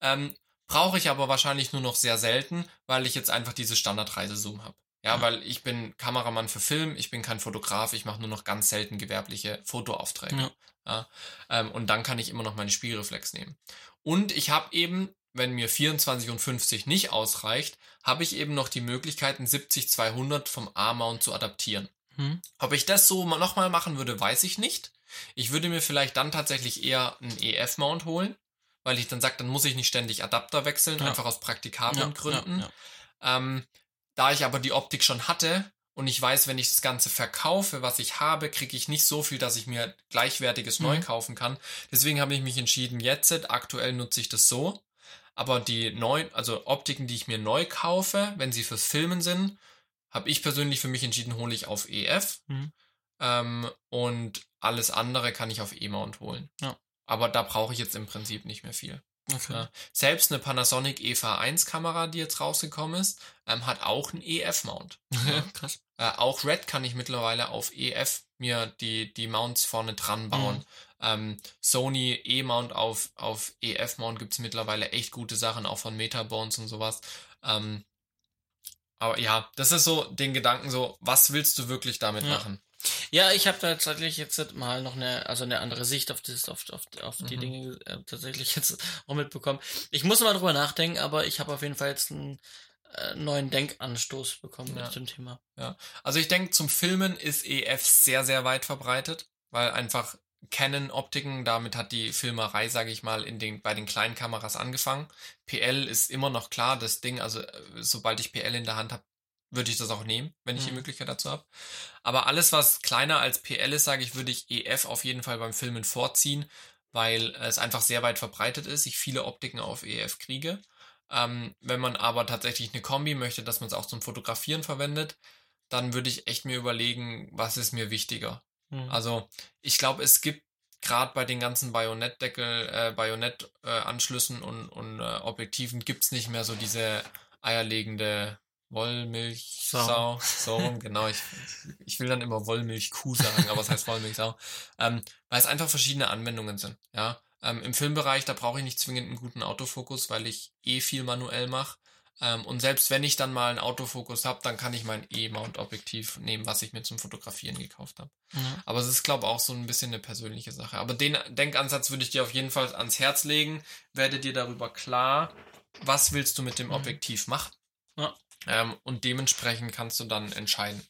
Ähm, Brauche ich aber wahrscheinlich nur noch sehr selten, weil ich jetzt einfach diese Standardreisezoom habe. Ja, ja, weil ich bin Kameramann für Film, ich bin kein Fotograf, ich mache nur noch ganz selten gewerbliche Fotoaufträge. Ja. Ja ähm, und dann kann ich immer noch meine Spiegelreflex nehmen. Und ich habe eben, wenn mir 24 und 50 nicht ausreicht, habe ich eben noch die Möglichkeit, 70-200 vom A-Mount zu adaptieren. Hm. Ob ich das so nochmal machen würde, weiß ich nicht. Ich würde mir vielleicht dann tatsächlich eher einen EF-Mount holen, weil ich dann sage, dann muss ich nicht ständig Adapter wechseln, ja. einfach aus praktikablen Gründen. Ähm, da ich aber die Optik schon hatte und ich weiß, wenn ich das Ganze verkaufe, was ich habe, kriege ich nicht so viel, dass ich mir gleichwertiges mhm. neu kaufen kann. Deswegen habe ich mich entschieden, jetzt, aktuell nutze ich das so. Aber die neuen, also Optiken, die ich mir neu kaufe, wenn sie fürs Filmen sind, habe ich persönlich für mich entschieden, hole ich auf EF. Mhm. Ähm, und alles andere kann ich auf E-Mount holen. Ja. Aber da brauche ich jetzt im Prinzip nicht mehr viel. Okay. Ja. Selbst eine Panasonic EVA 1 Kamera, die jetzt rausgekommen ist, ähm, hat auch einen EF-Mount. Ja, krass. Äh, auch Red kann ich mittlerweile auf EF mir die, die Mounts vorne dran bauen. Mhm. Ähm, Sony E-Mount auf, auf EF-Mount gibt's mittlerweile echt gute Sachen, auch von Metabones und sowas. Ähm, aber ja, das ist so den Gedanken so, was willst du wirklich damit Ja. machen? Ja, ich habe tatsächlich jetzt mal noch eine, also eine andere Sicht auf das, auf, auf, auf die Mhm. Dinge äh, tatsächlich jetzt auch mitbekommen. Ich muss mal drüber nachdenken, aber ich habe auf jeden Fall jetzt einen äh, neuen Denkanstoß bekommen Ja. mit dem Thema. Also ich denke, zum Filmen ist EF sehr, sehr weit verbreitet, weil einfach Canon-Optiken, damit hat die Filmerei, sage ich mal, in den, bei den kleinen Kameras angefangen. PL ist immer noch klar, das Ding, also äh, sobald ich PL in der Hand habe, würde ich das auch nehmen, wenn ich die Mhm. Möglichkeit dazu habe. Aber alles, was kleiner als PL ist, sage ich, würde ich EF auf jeden Fall beim Filmen vorziehen, weil es einfach sehr weit verbreitet ist, ich viele Optiken auf EF kriege. Ähm, wenn man aber tatsächlich eine Kombi möchte, dass man es auch zum Fotografieren verwendet, dann würde ich echt mir überlegen, was ist mir wichtiger. Mhm. Also ich glaube, es gibt gerade bei den ganzen Bajonettdeckel, äh, Bajonettanschlüssen und, und äh, Objektiven gibt's nicht mehr so diese eierlegende Wollmilchsau. So rum, genau. Ich, ich will dann immer Wollmilchkuh sagen, aber es heißt Wollmilchsau. Ähm, weil es einfach verschiedene Anwendungen sind. Ja. Ähm, Im Filmbereich, da brauche ich nicht zwingend einen guten Autofokus, weil ich eh viel manuell mache. Ähm, und selbst wenn ich dann mal einen Autofokus habe, dann kann ich mein E-Mount-Objektiv nehmen, was ich mir zum Fotografieren gekauft habe. ja. Aber es ist, glaube ich, auch so ein bisschen eine persönliche Sache. Aber den Denkansatz würde ich dir auf jeden Fall ans Herz legen. Werde dir darüber klar, was willst du mit dem Mhm. Objektiv machen. Ja. Ähm, und dementsprechend kannst du dann entscheiden.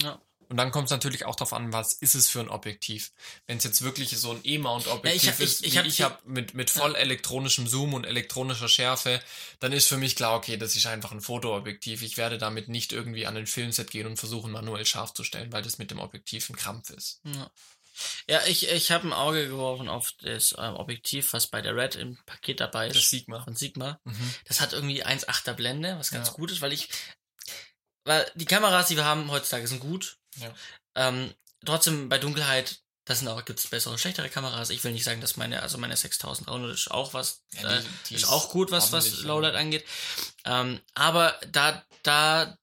Ja. Und dann kommt es natürlich auch darauf an, was ist es für ein Objektiv. Wenn es jetzt wirklich so ein E-Mount-Objektiv Ja, ist, ich- ich ich habe mit, mit voll elektronischem Zoom und elektronischer Schärfe, dann ist für mich klar, okay, das ist einfach ein Fotoobjektiv. Ich werde damit nicht irgendwie an ein Filmset gehen und versuchen, manuell scharf zu stellen, weil das mit dem Objektiv ein Krampf ist. Ja, ja ich, ich habe ein Auge geworfen auf das ähm, Objektiv, was bei der Red im Paket dabei ist. Das Sigma. von Sigma. Mhm. Das hat irgendwie 1,8er Blende, was ganz Ja. gut ist, weil ich. Weil die Kameras, die wir haben heutzutage, sind gut. Ja. Ähm, trotzdem bei Dunkelheit, das sind auch, gibt's bessere und schlechtere Kameras. Ich will nicht sagen, dass meine, also meine 6300 ist auch was, Ja, äh, die- die ist auch gut, was, was ordentlich, ja. Lowlight angeht. Ähm, aber da, da,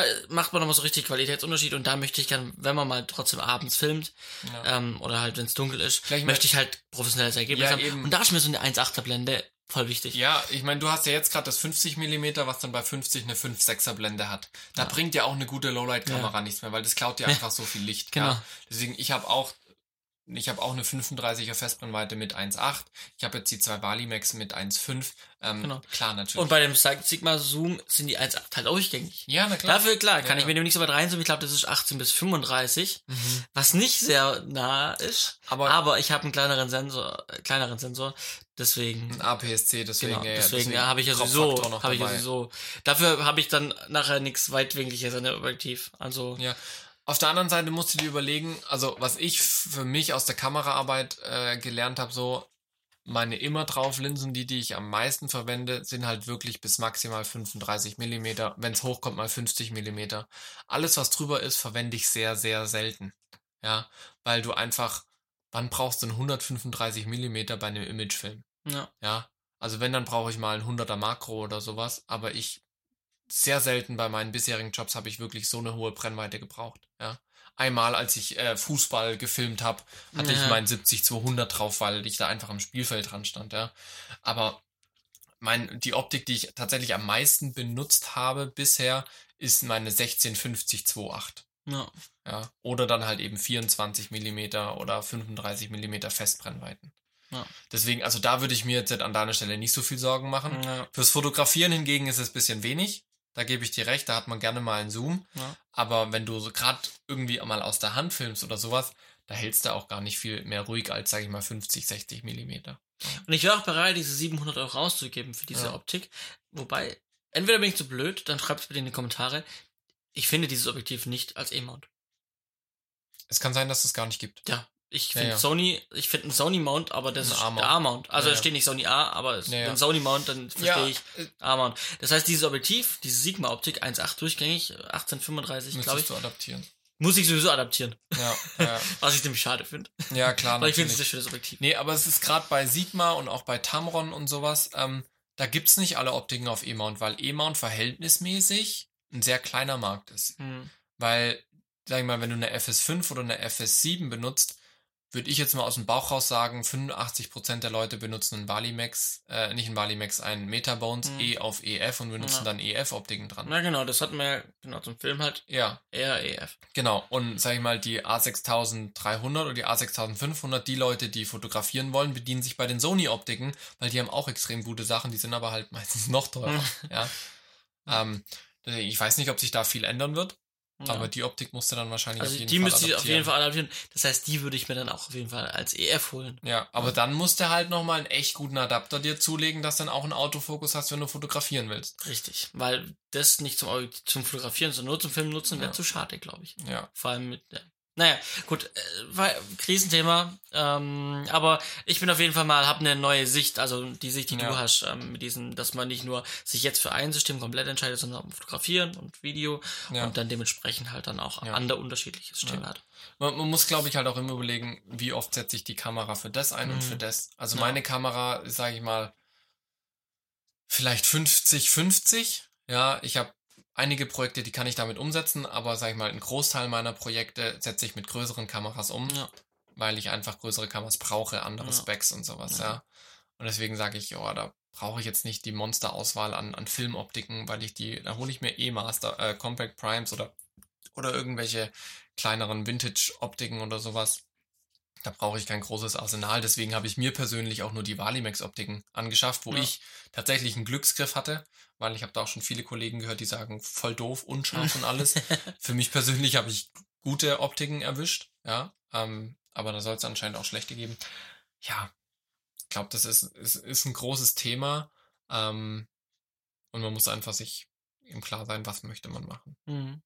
da macht man nochmal so richtig Qualitätsunterschied und da möchte ich gern, wenn man mal trotzdem abends filmt, Ja. ähm, oder halt, wenn es dunkel ist, Vielleicht möchte ich halt professionelles Ergebnis Ja, haben. eben. Und da ist mir so eine 1,8er Blende voll wichtig. Ja, ich meine, du hast ja jetzt gerade das 50 mm, was dann bei 50 eine 5-6er Blende hat. Da Ja. bringt ja auch eine gute Lowlight-Kamera nichts mehr, weil das klaut dir Nee. einfach so viel Licht. Genau. Ja. Deswegen, ich habe auch, ich habe auch eine 35er Festbrennweite mit 1,8. Ich habe jetzt die zwei Balimax mit 1,5. Ähm, Genau. Klar, natürlich. Und bei dem Sigma Zoom sind die 1,8 halt durchgängig. ja, na klar. Dafür, klar, kann Ja, ich mir dem nicht so weit reinzoomen. Ich glaube, das ist 18 bis 35, Mhm. was nicht sehr nah ist. Aber, Aber ich habe einen kleineren Sensor, äh, kleineren Sensor, deswegen. ein APS-C, deswegen, Genau, ja, ja, deswegen, ja, habe ich ja sowieso, habe ich ja sowieso. Dafür habe ich dann nachher nichts weitwinkliges an der Objektiv. Also, Ja. Auf der anderen Seite musst du dir überlegen, also was ich für mich aus der Kameraarbeit äh, gelernt habe, so meine immer drauf Linsen, die die ich am meisten verwende, sind halt wirklich bis maximal 35 Millimeter. Wenn es hochkommt, mal 50 Millimeter. Alles, was drüber ist, verwende ich sehr, sehr selten. Ja, weil du einfach, wann brauchst du einen 135 Millimeter bei einem Imagefilm? ja. Ja, also wenn, dann brauche ich mal ein 100er Makro oder sowas, aber ich sehr selten bei meinen bisherigen Jobs habe ich wirklich so eine hohe Brennweite gebraucht. Ja. Einmal, als ich äh, Fußball gefilmt habe, hatte Ja. ich mein 70-200 drauf, weil ich da einfach am Spielfeld dran stand. Ja. Aber mein, die Optik, die ich tatsächlich am meisten benutzt habe bisher, ist meine 1650-28. ja. Ja. Oder dann halt eben 24 Millimeter oder 35 Millimeter Festbrennweiten. Ja. Deswegen, also da würde ich mir jetzt an deiner Stelle nicht so viel Sorgen machen. ja. Fürs Fotografieren hingegen ist es ein bisschen wenig. Da gebe ich dir recht, da hat man gerne mal einen Zoom. Ja. Aber wenn du so gerade irgendwie mal aus der Hand filmst oder sowas, da hältst du auch gar nicht viel mehr ruhig als, sage ich mal, 50, 60 Millimeter. Und ich wäre auch bereit, diese 700 Euro rauszugeben für diese Ja. Optik. Wobei, entweder bin ich zu blöd, dann schreibt es bitte in die Kommentare. Ich finde dieses Objektiv nicht als E-Mount. Es kann sein, dass es gar nicht gibt. Ja, ich Ja, finde ja. Sony, ich finde einen Sony-Mount, aber das Ein ist der A-Mount. Also Ja, da ja. steht nicht Sony A, aber es Ja, ja. wenn Sony-Mount, dann verstehe ich äh, A-Mount. Das heißt, dieses Objektiv, diese Sigma-Optik, 1.8 durchgängig, 1835, glaube ich, du adaptieren. Muss ich sowieso adaptieren. Ja, ja. Was ich nämlich schade finde. ja klar. Weil ich finde, es ein schönes Objektiv. Nee, aber es ist gerade bei Sigma und auch bei Tamron und sowas, ähm, da gibt's nicht alle Optiken auf E-Mount, weil E-Mount verhältnismäßig ein sehr kleiner Markt ist. Hm. Weil, sag ich mal, wenn du eine FS5 oder eine FS7 benutzt, würde ich jetzt mal aus dem Bauch raus sagen, 85% der Leute benutzen einen Valimax, äh, nicht einen Valimax, einen Metabones Hm. E auf EF und benutzen Ja. dann EF-Optiken dran. Na genau, das hatten wir ja genau zum Film halt Ja, eher EF. genau. Und sag ich mal, die A6300 oder die A6500, die Leute, die fotografieren wollen, bedienen sich bei den Sony-Optiken, weil die haben auch extrem gute Sachen, die sind aber halt meistens noch teurer. ja. Ähm, ich weiß nicht, ob sich da viel ändern wird. Ja. Aber die Optik musste dann wahrscheinlich also auf jeden die Fall müsste ich auf jeden Fall adaptieren. Das heißt, die würde ich mir dann auch auf jeden Fall als EF holen. Ja, aber dann musst du halt nochmal einen echt guten Adapter dir zulegen, dass du dann auch einen Autofokus hast, wenn du fotografieren willst. Richtig. Weil das nicht zum, zum Fotografieren, sondern nur zum Film nutzen, wäre Ja. zu schade, glaube ich. Ja. Vor allem mit der. Naja, gut, äh, war Krisenthema. Ähm, aber ich bin auf jeden Fall mal, habe eine neue Sicht, also die Sicht, die Ja. du hast, ähm, mit diesem, dass man nicht nur sich jetzt für ein System komplett entscheidet, sondern auch Fotografieren und Video Ja. und dann dementsprechend halt dann auch Ja. andere unterschiedliche Systeme hat. Man, man muss, glaube ich, halt auch immer überlegen, wie oft setze ich die Kamera für das ein und Mhm. für das. Also meine Kamera sage ich mal, vielleicht 50-50. Ja, ich habe einige Projekte, die kann ich damit umsetzen, aber sage ich mal, einen Großteil meiner Projekte setze ich mit größeren Kameras um, Ja. weil ich einfach größere Kameras brauche, andere Ja. Specs und sowas, Ja. ja. Und deswegen sage ich, ja, da brauche ich jetzt nicht die Monsterauswahl an, an Filmoptiken, weil ich die, da hole ich mir eh Master, äh, Compact Primes oder, oder irgendwelche kleineren Vintage-Optiken oder sowas. Da brauche ich kein großes Arsenal. Deswegen habe ich mir persönlich auch nur die Valimax-Optiken angeschafft, wo Ja. ich tatsächlich einen Glücksgriff hatte, weil ich habe da auch schon viele Kollegen gehört, die sagen, voll doof, unscharf und alles. Für mich persönlich habe ich gute Optiken erwischt, ja. Ähm, aber da soll es anscheinend auch schlechte geben. Ja, ich glaube, das ist, ist, ist ein großes Thema. Ähm, und man muss einfach sich im Klar sein, was möchte man machen. Mhm.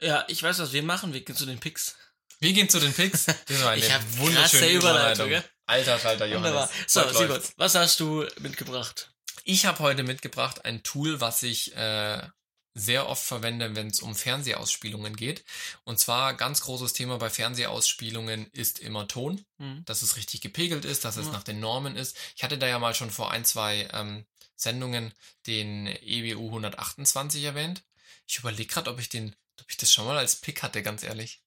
Ja, ich weiß, was wir machen. Wir gehen zu den Picks. Wir gehen zu den Picks. Das war eine Ich hab wunderschöne Überleitung, gell? Alter Schalter, Johannes. Wunderbar. So, läuft's. was hast du mitgebracht? Ich habe heute mitgebracht ein Tool, was ich äh, sehr oft verwende, wenn es um Fernsehausspielungen geht. Und zwar ganz großes Thema bei Fernsehausspielungen ist immer Ton, Mhm. dass es richtig gepegelt ist, dass es Ja. nach den Normen ist. Ich hatte da ja mal schon vor ein, zwei ähm, Sendungen den EBU 128 erwähnt. Ich überlege gerade, ob ich den, ob ich das schon mal als Pick hatte, ganz ehrlich.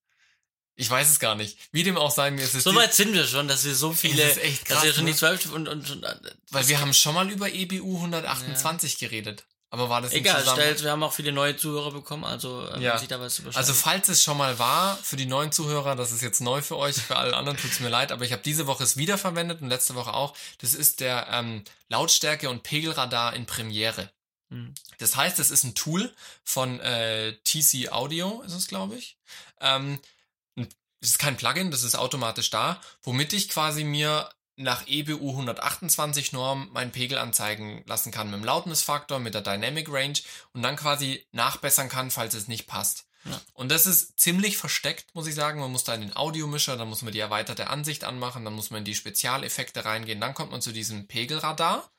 Ich weiß es gar nicht. Wie dem auch sei, mir ist es So weit sind wir schon, dass wir so viele, ist echt dass wir krass, schon die ne? 12 und, und, und weil wir haben schon mal über EBU 128 geredet. Aber war das egal, Zusammenhang- stellt, wir haben auch viele neue Zuhörer bekommen, also ähm, Ja. sich da was überschneidet. Also falls es schon mal war, für die neuen Zuhörer, das ist jetzt neu für euch, für alle anderen tut's mir leid, aber ich habe diese Woche es wiederverwendet und letzte Woche auch. Das ist der ähm, Lautstärke- und Pegelradar in Premiere. Mhm. Das heißt, es ist ein Tool von äh, TC Audio, ist es, glaube ich. Ähm, es ist kein Plugin, das ist automatisch da, womit ich quasi mir nach EBU 128 Norm meinen Pegel anzeigen lassen kann mit dem Loudness-Faktor, mit der Dynamic Range und dann quasi nachbessern kann, falls es nicht passt. Ja. Und das ist ziemlich versteckt, muss ich sagen. Man muss da in den Audiomischer, dann muss man die erweiterte Ansicht anmachen, dann muss man in die Spezialeffekte reingehen, dann kommt man zu diesem Pegelradar.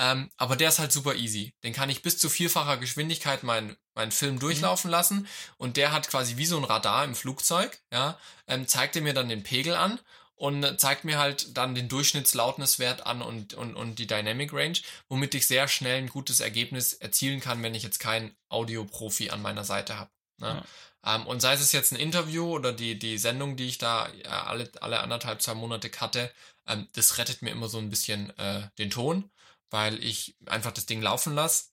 Ähm, aber der ist halt super easy. Den kann ich bis zu vierfacher Geschwindigkeit meinen meinen Film durchlaufen lassen und der hat quasi wie so ein Radar im Flugzeug, ja, ähm, zeigt er mir dann den Pegel an und zeigt mir halt dann den Durchschnittslautnesswert an und, und, und die Dynamic Range, womit ich sehr schnell ein gutes Ergebnis erzielen kann, wenn ich jetzt keinen Audioprofi an meiner Seite habe. Ne? Ähm, und sei es jetzt ein Interview oder die, die Sendung, die ich da äh, alle, alle anderthalb, zwei Monate hatte, ähm, das rettet mir immer so ein bisschen äh, den Ton, weil ich einfach das Ding laufen lasse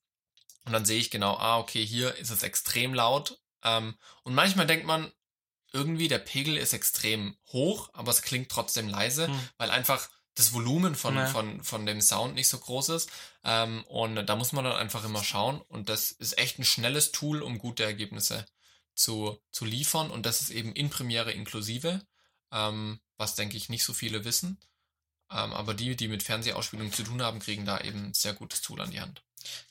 und dann sehe ich genau, ah, okay, hier ist es extrem laut. Ähm, und manchmal denkt man, irgendwie der Pegel ist extrem hoch, aber es klingt trotzdem leise, Hm. weil einfach das Volumen von, Ja. von, von dem Sound nicht so groß ist. Ähm, und da muss man dann einfach immer schauen. Und das ist echt ein schnelles Tool, um gute Ergebnisse zu, zu liefern. Und das ist eben in Premiere inklusive, ähm, was denke ich nicht so viele wissen. Ähm, aber die, die mit Fernsehausspielungen zu tun haben, kriegen da eben ein sehr gutes Tool an die Hand.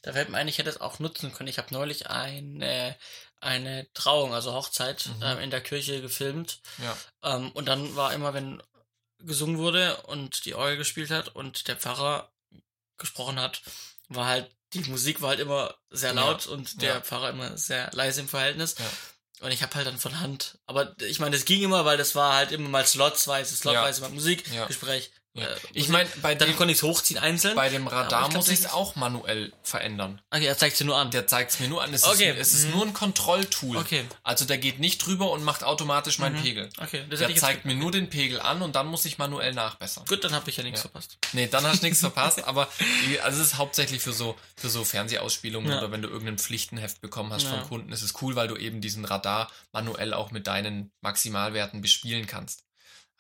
Da fällt mir ein, ich hätte es auch nutzen können. Ich habe neulich eine, eine Trauung, also Hochzeit, Mhm. ähm, in der Kirche gefilmt. Ja. Ähm, und dann war immer, wenn gesungen wurde und die Orgel gespielt hat und der Pfarrer gesprochen hat, war halt, die Musik war halt immer sehr Ja. laut und der Ja. Pfarrer immer sehr leise im Verhältnis. Ja. Und ich habe halt dann von Hand, aber ich meine, das ging immer, weil das war halt immer mal slotsweise, slotweise Ja. mal Musik, Ja. Äh, Ich meine, bei dann dem, konnte ich es hochziehen einzeln. bei dem Radar ich muss ich es auch manuell verändern. okay, er zeigt dir nur an. Der zeigt es mir nur an. Es Okay. ist, es ist Mhm. nur ein Kontrolltool. Okay. Also der geht nicht drüber und macht automatisch meinen Mhm. Pegel. Okay, das Der zeigt mir nur den Pegel an und dann muss ich manuell nachbessern. Gut, dann habe ich ja nichts Ja. verpasst. Nee, dann hast du nichts verpasst, aber also es ist hauptsächlich für so für so Fernsehausspielungen Ja. oder wenn du irgendein Pflichtenheft bekommen hast vom Kunden, ist es cool, weil du eben diesen Radar manuell auch mit deinen Maximalwerten bespielen kannst.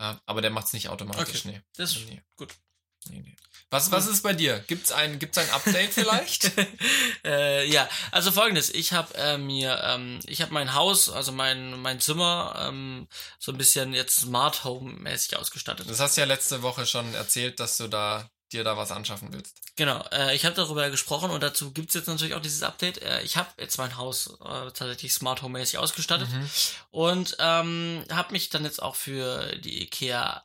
Ja, aber der macht's nicht automatisch, Okay. nee. Das ist nee. gut. Nee, nee. Was, was ist bei dir? Gibt's ein, gibt's ein Update vielleicht? Äh, ja, also folgendes, ich habe äh, mir, ähm, ich habe mein Haus, also mein mein Zimmer, ähm, so ein bisschen jetzt Smart Home mäßig ausgestattet. Das hast du ja letzte Woche schon erzählt, dass du da dir da was anschaffen willst. Genau, äh, ich habe darüber gesprochen und dazu gibt's jetzt natürlich auch dieses Update. Äh, ich habe jetzt mein Haus äh, tatsächlich Smart Home mäßig ausgestattet Mhm. und ähm, habe mich dann jetzt auch für die IKEA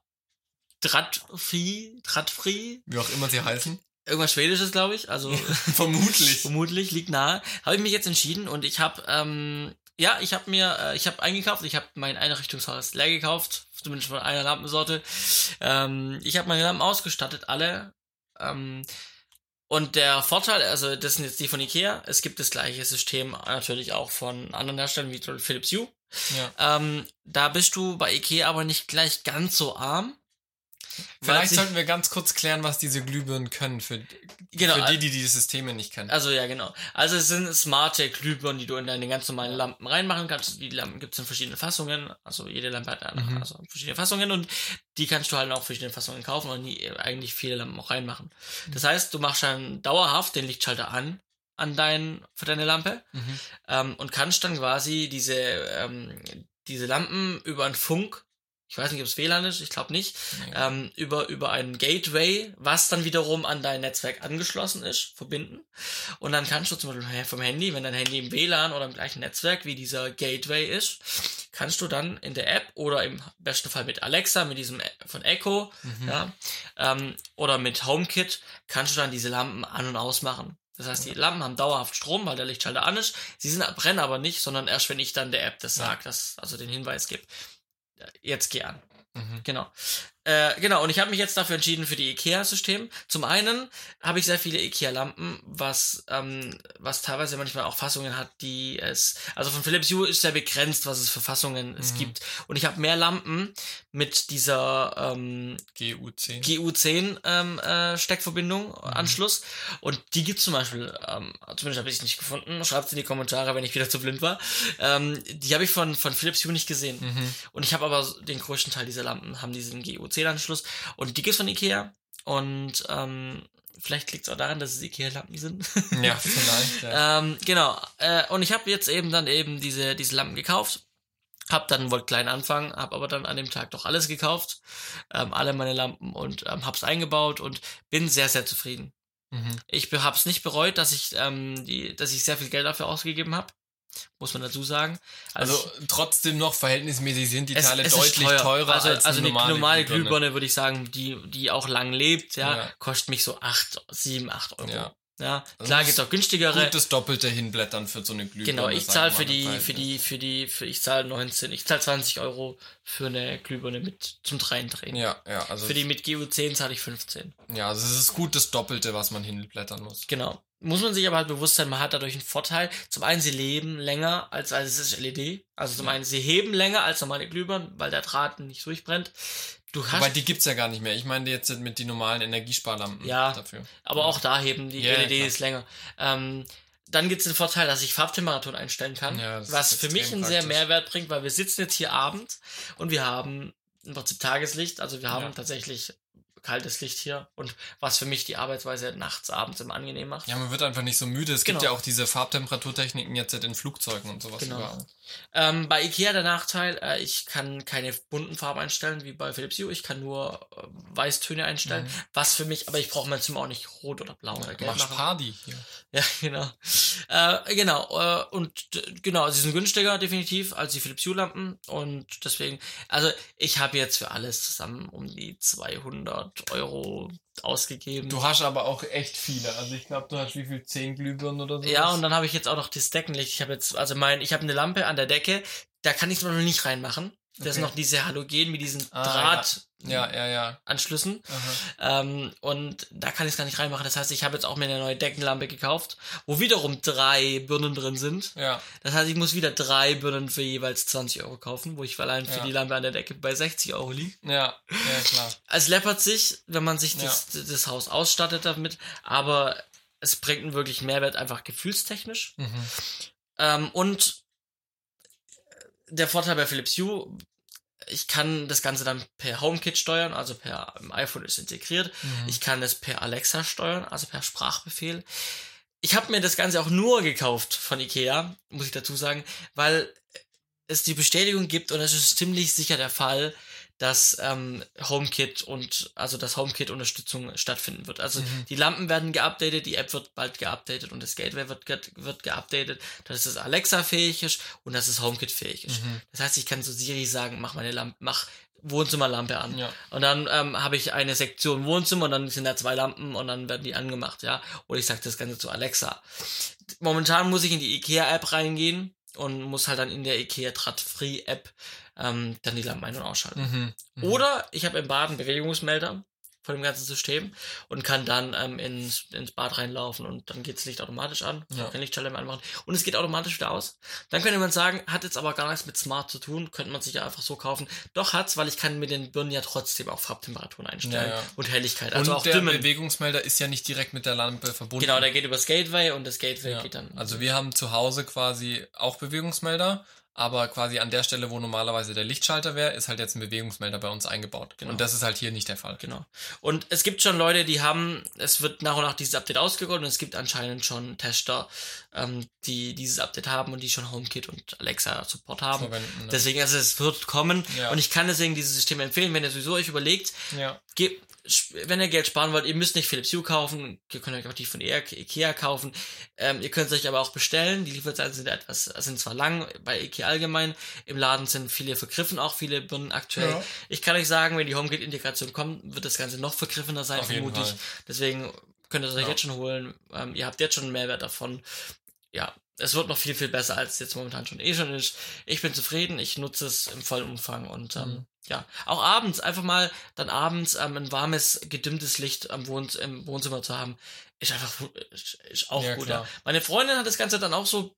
Drahtfree, Drahtfree, Wie auch immer sie heißen. irgendwas Schwedisches, glaube ich, also Vermutlich. Vermutlich liegt nahe. Habe ich mich jetzt entschieden und ich habe ähm, ja, ich habe mir, äh, ich habe eingekauft, ich habe mein Einrichtungshaus leer gekauft, zumindest von einer Lampensorte. Ähm, ich habe meine Lampen ausgestattet, alle. Ähm, und der Vorteil, also das sind jetzt die von Ikea, es gibt das gleiche System natürlich auch von anderen Herstellern wie Philips Hue. Ja. Ähm, da bist du bei Ikea aber nicht gleich ganz so arm. Vielleicht sollten wir ganz kurz klären, was diese Glühbirnen können für, Genau, für die, die die Systeme nicht kennen. Also ja, genau. Also es sind smarte Glühbirnen, die du in deine ganz normalen Lampen reinmachen kannst. Die Lampen gibt es in verschiedenen Fassungen. Also jede Lampe hat eine, Mhm. also verschiedene Fassungen und die kannst du halt auch verschiedene Fassungen kaufen und nie, eigentlich viele Lampen auch reinmachen. Mhm. Das heißt, du machst dann dauerhaft den Lichtschalter an an dein, für deine Lampe Mhm. ähm, und kannst dann quasi diese, ähm, diese Lampen über einen Funk, ich weiß nicht, ob es WLAN ist, ich glaube nicht, ähm, über, über ein Gateway, was dann wiederum an dein Netzwerk angeschlossen ist, verbinden. Und dann kannst du zum Beispiel vom Handy, wenn dein Handy im WLAN oder im gleichen Netzwerk wie dieser Gateway ist, kannst du dann in der App oder im besten Fall mit Alexa, mit diesem Ä- von Echo, Mhm. ja, ähm, oder mit HomeKit, kannst du dann diese Lampen an- und ausmachen. Das heißt, die Lampen haben dauerhaft Strom, weil der Lichtschalter an ist. Sie sind, brennen aber nicht, sondern erst, wenn ich dann der App das sage, das, also den Hinweis gebe. Jetzt geh an. Mhm. Genau. Äh, genau, und ich habe mich jetzt dafür entschieden für die IKEA-System. Zum einen habe ich sehr viele IKEA-Lampen, was, ähm, was teilweise manchmal auch Fassungen hat, die es. Also von Philips Hue ist sehr begrenzt, was es für Fassungen es Mhm. gibt. Und ich habe mehr Lampen mit dieser ähm, GU10. GU10 ähm, äh, Steckverbindung, Mhm. Anschluss. Und die gibt's zum Beispiel, ähm, zumindest habe ich es nicht gefunden. Schreibt's in die Kommentare, wenn ich wieder zu blind war. Ähm, die habe ich von, von Philips Hue nicht gesehen. Mhm. Und ich habe aber den größten Teil dieser Lampen, haben diesen GU10-Anschluss. Und die gibt's von Ikea. Und ähm, vielleicht liegt's auch daran, dass es Ikea-Lampen sind. Ja, vielleicht. Ja. ähm, genau. Äh, und ich habe jetzt eben dann eben diese, diese Lampen gekauft. Hab dann, wollte klein anfangen, hab aber dann an dem Tag doch alles gekauft. Ähm, alle meine Lampen und ähm, hab's eingebaut und bin sehr, sehr zufrieden. Mhm. Ich hab's nicht bereut, dass ich, ähm, die, dass ich sehr viel Geld dafür ausgegeben habe. Muss man dazu sagen. Also trotzdem noch verhältnismäßig sind die es- Teile es deutlich teuer. teurer also, als also eine normale, normale Glühbirne. Würde ich sagen, die die auch lang lebt, ja, Ja. kostet mich so 8, 7, 8 Euro. Ja. Ja, Also klar muss gibt's auch günstigere. Gut das Doppelte hinblättern für so eine Glühbirne. Genau, ich zahle für die, für die, für die, für ich zahle 19, ich zahle 20 Euro für eine Glühbirne mit zum Dreindrehen. Ja, ja, also, Für die mit GU10 zahle ich 15. ja, also es ist gut das Doppelte, was man hinblättern muss. Genau. Muss man sich aber halt bewusst sein, man hat dadurch einen Vorteil. Zum einen, sie leben länger als, als es ist LED. Also zum einen, sie heben länger als normale Glühbirnen, weil der Draht nicht durchbrennt. Du hast, Wobei die gibt's ja gar nicht mehr. Ich meine jetzt mit die normalen Energiesparlampen Ja. dafür. aber auch da heben die Ja, ja, LEDs länger. Ähm, dann gibt es den Vorteil, dass ich Farbtemperatur einstellen kann, Ja, was für mich einen sehr. Mehrwert bringt, weil wir sitzen jetzt hier abends und wir haben im Prinzip Tageslicht, also wir haben Ja. tatsächlich kaltes Licht hier und was für mich die Arbeitsweise nachts, abends immer angenehm macht. Ja, man wird einfach nicht so müde. Es gibt Genau. ja auch diese Farbtemperaturtechniken jetzt in Flugzeugen und sowas Genau. überall. Ähm, bei Ikea der Nachteil, äh, ich kann keine bunten Farben einstellen wie bei Philips Hue. Ich kann nur äh, Weißtöne einstellen, Mhm. was für mich, aber ich brauche mein Zimmer auch nicht rot oder blau oder Du gelb machen. Party hier. Ja, genau. Äh, genau, äh, und genau, sie sind günstiger definitiv als die Philips Hue Lampen und deswegen, also ich habe jetzt für alles zusammen um die 200 100 Euro ausgegeben. Du hast aber auch echt viele. Also ich glaube, du hast wie viel? 10 Glühbirnen oder so? ja, und dann habe ich jetzt auch noch das Deckenlicht. Ich habe jetzt, also mein, ich habe eine Lampe an der Decke, da kann ich es noch nicht reinmachen. Okay. noch diese Halogen mit diesen Ah, Ja, ja, ja. Drahtanschlüssen. Aha. Ähm, und da kann ich es gar nicht reinmachen. Das heißt, ich habe jetzt auch mir eine neue Deckenlampe gekauft, wo wiederum drei Birnen drin sind. Ja, Das heißt, ich muss wieder drei Birnen für jeweils 20 Euro kaufen, wo ich allein für Ja. die Lampe an der Decke bei 60 Euro liege. ja, ja, klar. Es läppert sich, wenn man sich das, das Haus ausstattet damit, aber es bringt einen wirklich Mehrwert, einfach gefühlstechnisch. Mhm. Ähm, und der Vorteil bei Philips Hue, ich kann das Ganze dann per HomeKit steuern, also per im iPhone ist integriert. Mhm. Ich kann es per Alexa steuern, also per Sprachbefehl. Ich habe mir das Ganze auch nur gekauft von Ikea, muss ich dazu sagen, weil es die Bestätigung gibt und es ist ziemlich sicher der Fall, dass ähm, HomeKit und also dass HomeKit Unterstützung stattfinden wird. Also Mhm. die Lampen werden geupdatet, die App wird bald geupdatet und das Gateway wird, ge wird geupdatet, dass es Alexa fähig ist und dass es HomeKit fähig ist. Mhm. Das heißt, ich kann zu Siri sagen, mach meine Lampe, mach Wohnzimmerlampe an. Ja. Und dann ähm, habe ich eine Sektion Wohnzimmer und dann sind da zwei Lampen und dann werden die angemacht, ja. Oder ich sage das Ganze zu Alexa. Momentan muss ich in die IKEA-App reingehen und muss halt dann in der IKEA Trat Free App ähm, dann die Lampen ein- und ausschalten. Mhm. Mhm. Oder ich habe im Bad einen Bewegungsmelder von dem ganzen System und kann dann ähm, ins, ins Bad reinlaufen und dann geht das Licht automatisch an. Ja. Kann Lichtschalter anmachen und es geht automatisch wieder aus. Dann könnte man sagen, hat jetzt aber gar nichts mit Smart zu tun, könnte man sich ja einfach so kaufen. Doch hat's, weil ich kann mit den Birnen ja trotzdem auch Farbtemperaturen einstellen Ja, ja. und Helligkeit. Also und auch der dimmen. Bewegungsmelder ist ja nicht direkt mit der Lampe verbunden. Genau, der geht übers Gateway und das Gateway geht dann. Also wir haben zu Hause quasi auch Bewegungsmelder, aber quasi an der Stelle, wo normalerweise der Lichtschalter wäre, ist halt jetzt ein Bewegungsmelder bei uns eingebaut. Genau. Und das ist halt hier nicht der Fall. Genau. Und es gibt schon Leute, die haben, es wird nach und nach dieses Update ausgerollt und es gibt anscheinend schon Tester, ähm, die dieses Update haben und die schon HomeKit und Alexa Support haben. Verwenden, ne? Deswegen, also es wird kommen Ja. und ich kann deswegen dieses System empfehlen, wenn ihr sowieso euch überlegt, Ja. ge- wenn ihr Geld sparen wollt, ihr müsst nicht Philips Hue kaufen, ihr könnt euch auch die von Ikea Ikea kaufen, ähm, ihr könnt es euch aber auch bestellen, die Lieferzeiten sind etwas, sind zwar lang, bei Ikea allgemein, im Laden sind viele vergriffen, auch viele Birnen aktuell. Ja. Ich kann euch sagen, wenn die HomeKit-Integration kommt, wird das Ganze noch vergriffener sein, Auf jeden vermute ich. Fall. Deswegen könnt ihr es euch Ja. jetzt schon holen, ähm, ihr habt jetzt schon einen Mehrwert davon. Ja, es wird noch viel, viel besser, als es jetzt momentan schon eh schon ist. Ich bin zufrieden, ich nutze es im vollen Umfang und ähm, Mhm. Ja, auch abends, einfach mal dann abends ähm, ein warmes, gedimmtes Licht am Wohn im Wohnzimmer zu haben, ist einfach ist, ist auch Ja, gut. klar. Ja. Meine Freundin hat das Ganze dann auch so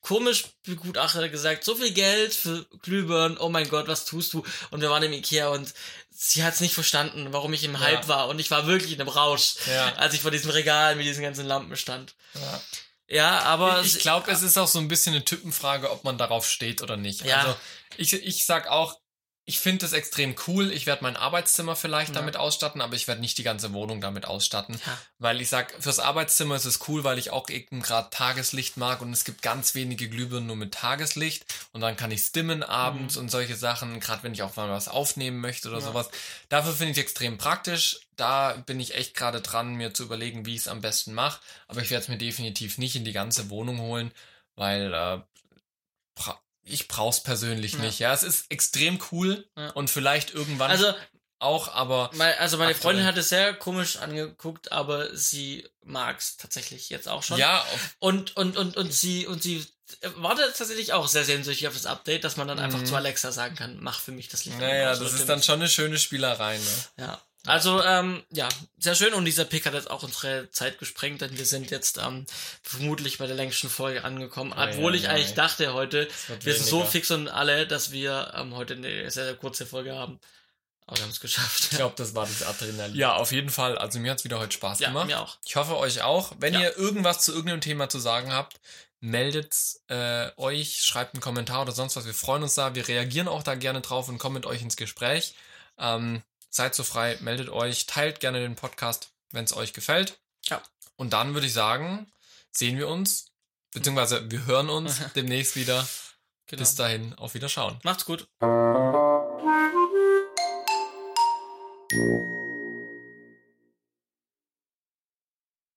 komisch begutachtet, gesagt, so viel Geld für Glühbirnen, oh mein Gott, was tust du? Und wir waren im Ikea und sie hat es nicht verstanden, warum ich im Ja. Hype war und ich war wirklich in einem Rausch, Ja. als ich vor diesem Regal mit diesen ganzen Lampen stand. Ja. Ja, aber ich glaube, es ist auch so ein bisschen eine Typenfrage, ob man darauf steht oder nicht. Ja. Also ich, ich sag auch, ich finde es extrem cool. Ich werde mein Arbeitszimmer vielleicht Ja. damit ausstatten, aber ich werde nicht die ganze Wohnung damit ausstatten. Ja. Weil ich sag, fürs Arbeitszimmer ist es cool, weil ich auch eben gerade Tageslicht mag und es gibt ganz wenige Glühbirnen nur mit Tageslicht und dann kann ich dimmen abends und solche Sachen, gerade wenn ich auch mal was aufnehmen möchte oder Mhm. Ja. sowas. Dafür finde ich es extrem praktisch. Da bin ich echt gerade dran, mir zu überlegen, wie ich es am besten mache. Aber ich werde es mir definitiv nicht in die ganze Wohnung holen, weil äh, ich brauch's persönlich Ja. nicht. Ja, es ist extrem cool Ja. und vielleicht irgendwann Also, auch, aber mein, also meine. Freundin hat es sehr komisch angeguckt, aber sie mag's tatsächlich jetzt auch schon. ja, Und, und, und, und sie, und sie wartet tatsächlich auch sehr sehnsüchtig auf das Update, dass man dann einfach Mhm. zu Alexa sagen kann, mach für mich das Licht. naja, das ist dann schon eine schöne Spielerei, ne? Ja. Also, ähm, ja, sehr schön. Und dieser Pick hat jetzt auch unsere Zeit gesprengt, denn wir sind jetzt ähm, vermutlich bei der längsten Folge angekommen. Ei, obwohl ei, ich ei. eigentlich dachte heute, wir sind so fix und alle, dass wir ähm, heute eine sehr, sehr kurze Folge haben. Aber wir haben es geschafft. Ich glaube, das war das Adrenalin. Ja, auf jeden Fall. Also mir hat's wieder heute Spaß Ja, gemacht. mir auch. Ich hoffe euch auch. Wenn Ja. ihr irgendwas zu irgendeinem Thema zu sagen habt, meldet äh, euch, schreibt einen Kommentar oder sonst was. Wir freuen uns da. Wir reagieren auch da gerne drauf und kommen mit euch ins Gespräch. Ähm, seid so frei, meldet euch, teilt gerne den Podcast, wenn es euch gefällt. Ja. Und dann würde ich sagen, sehen wir uns, beziehungsweise wir hören uns demnächst wieder. Genau. Bis dahin, auf Wiederschauen. Macht's gut.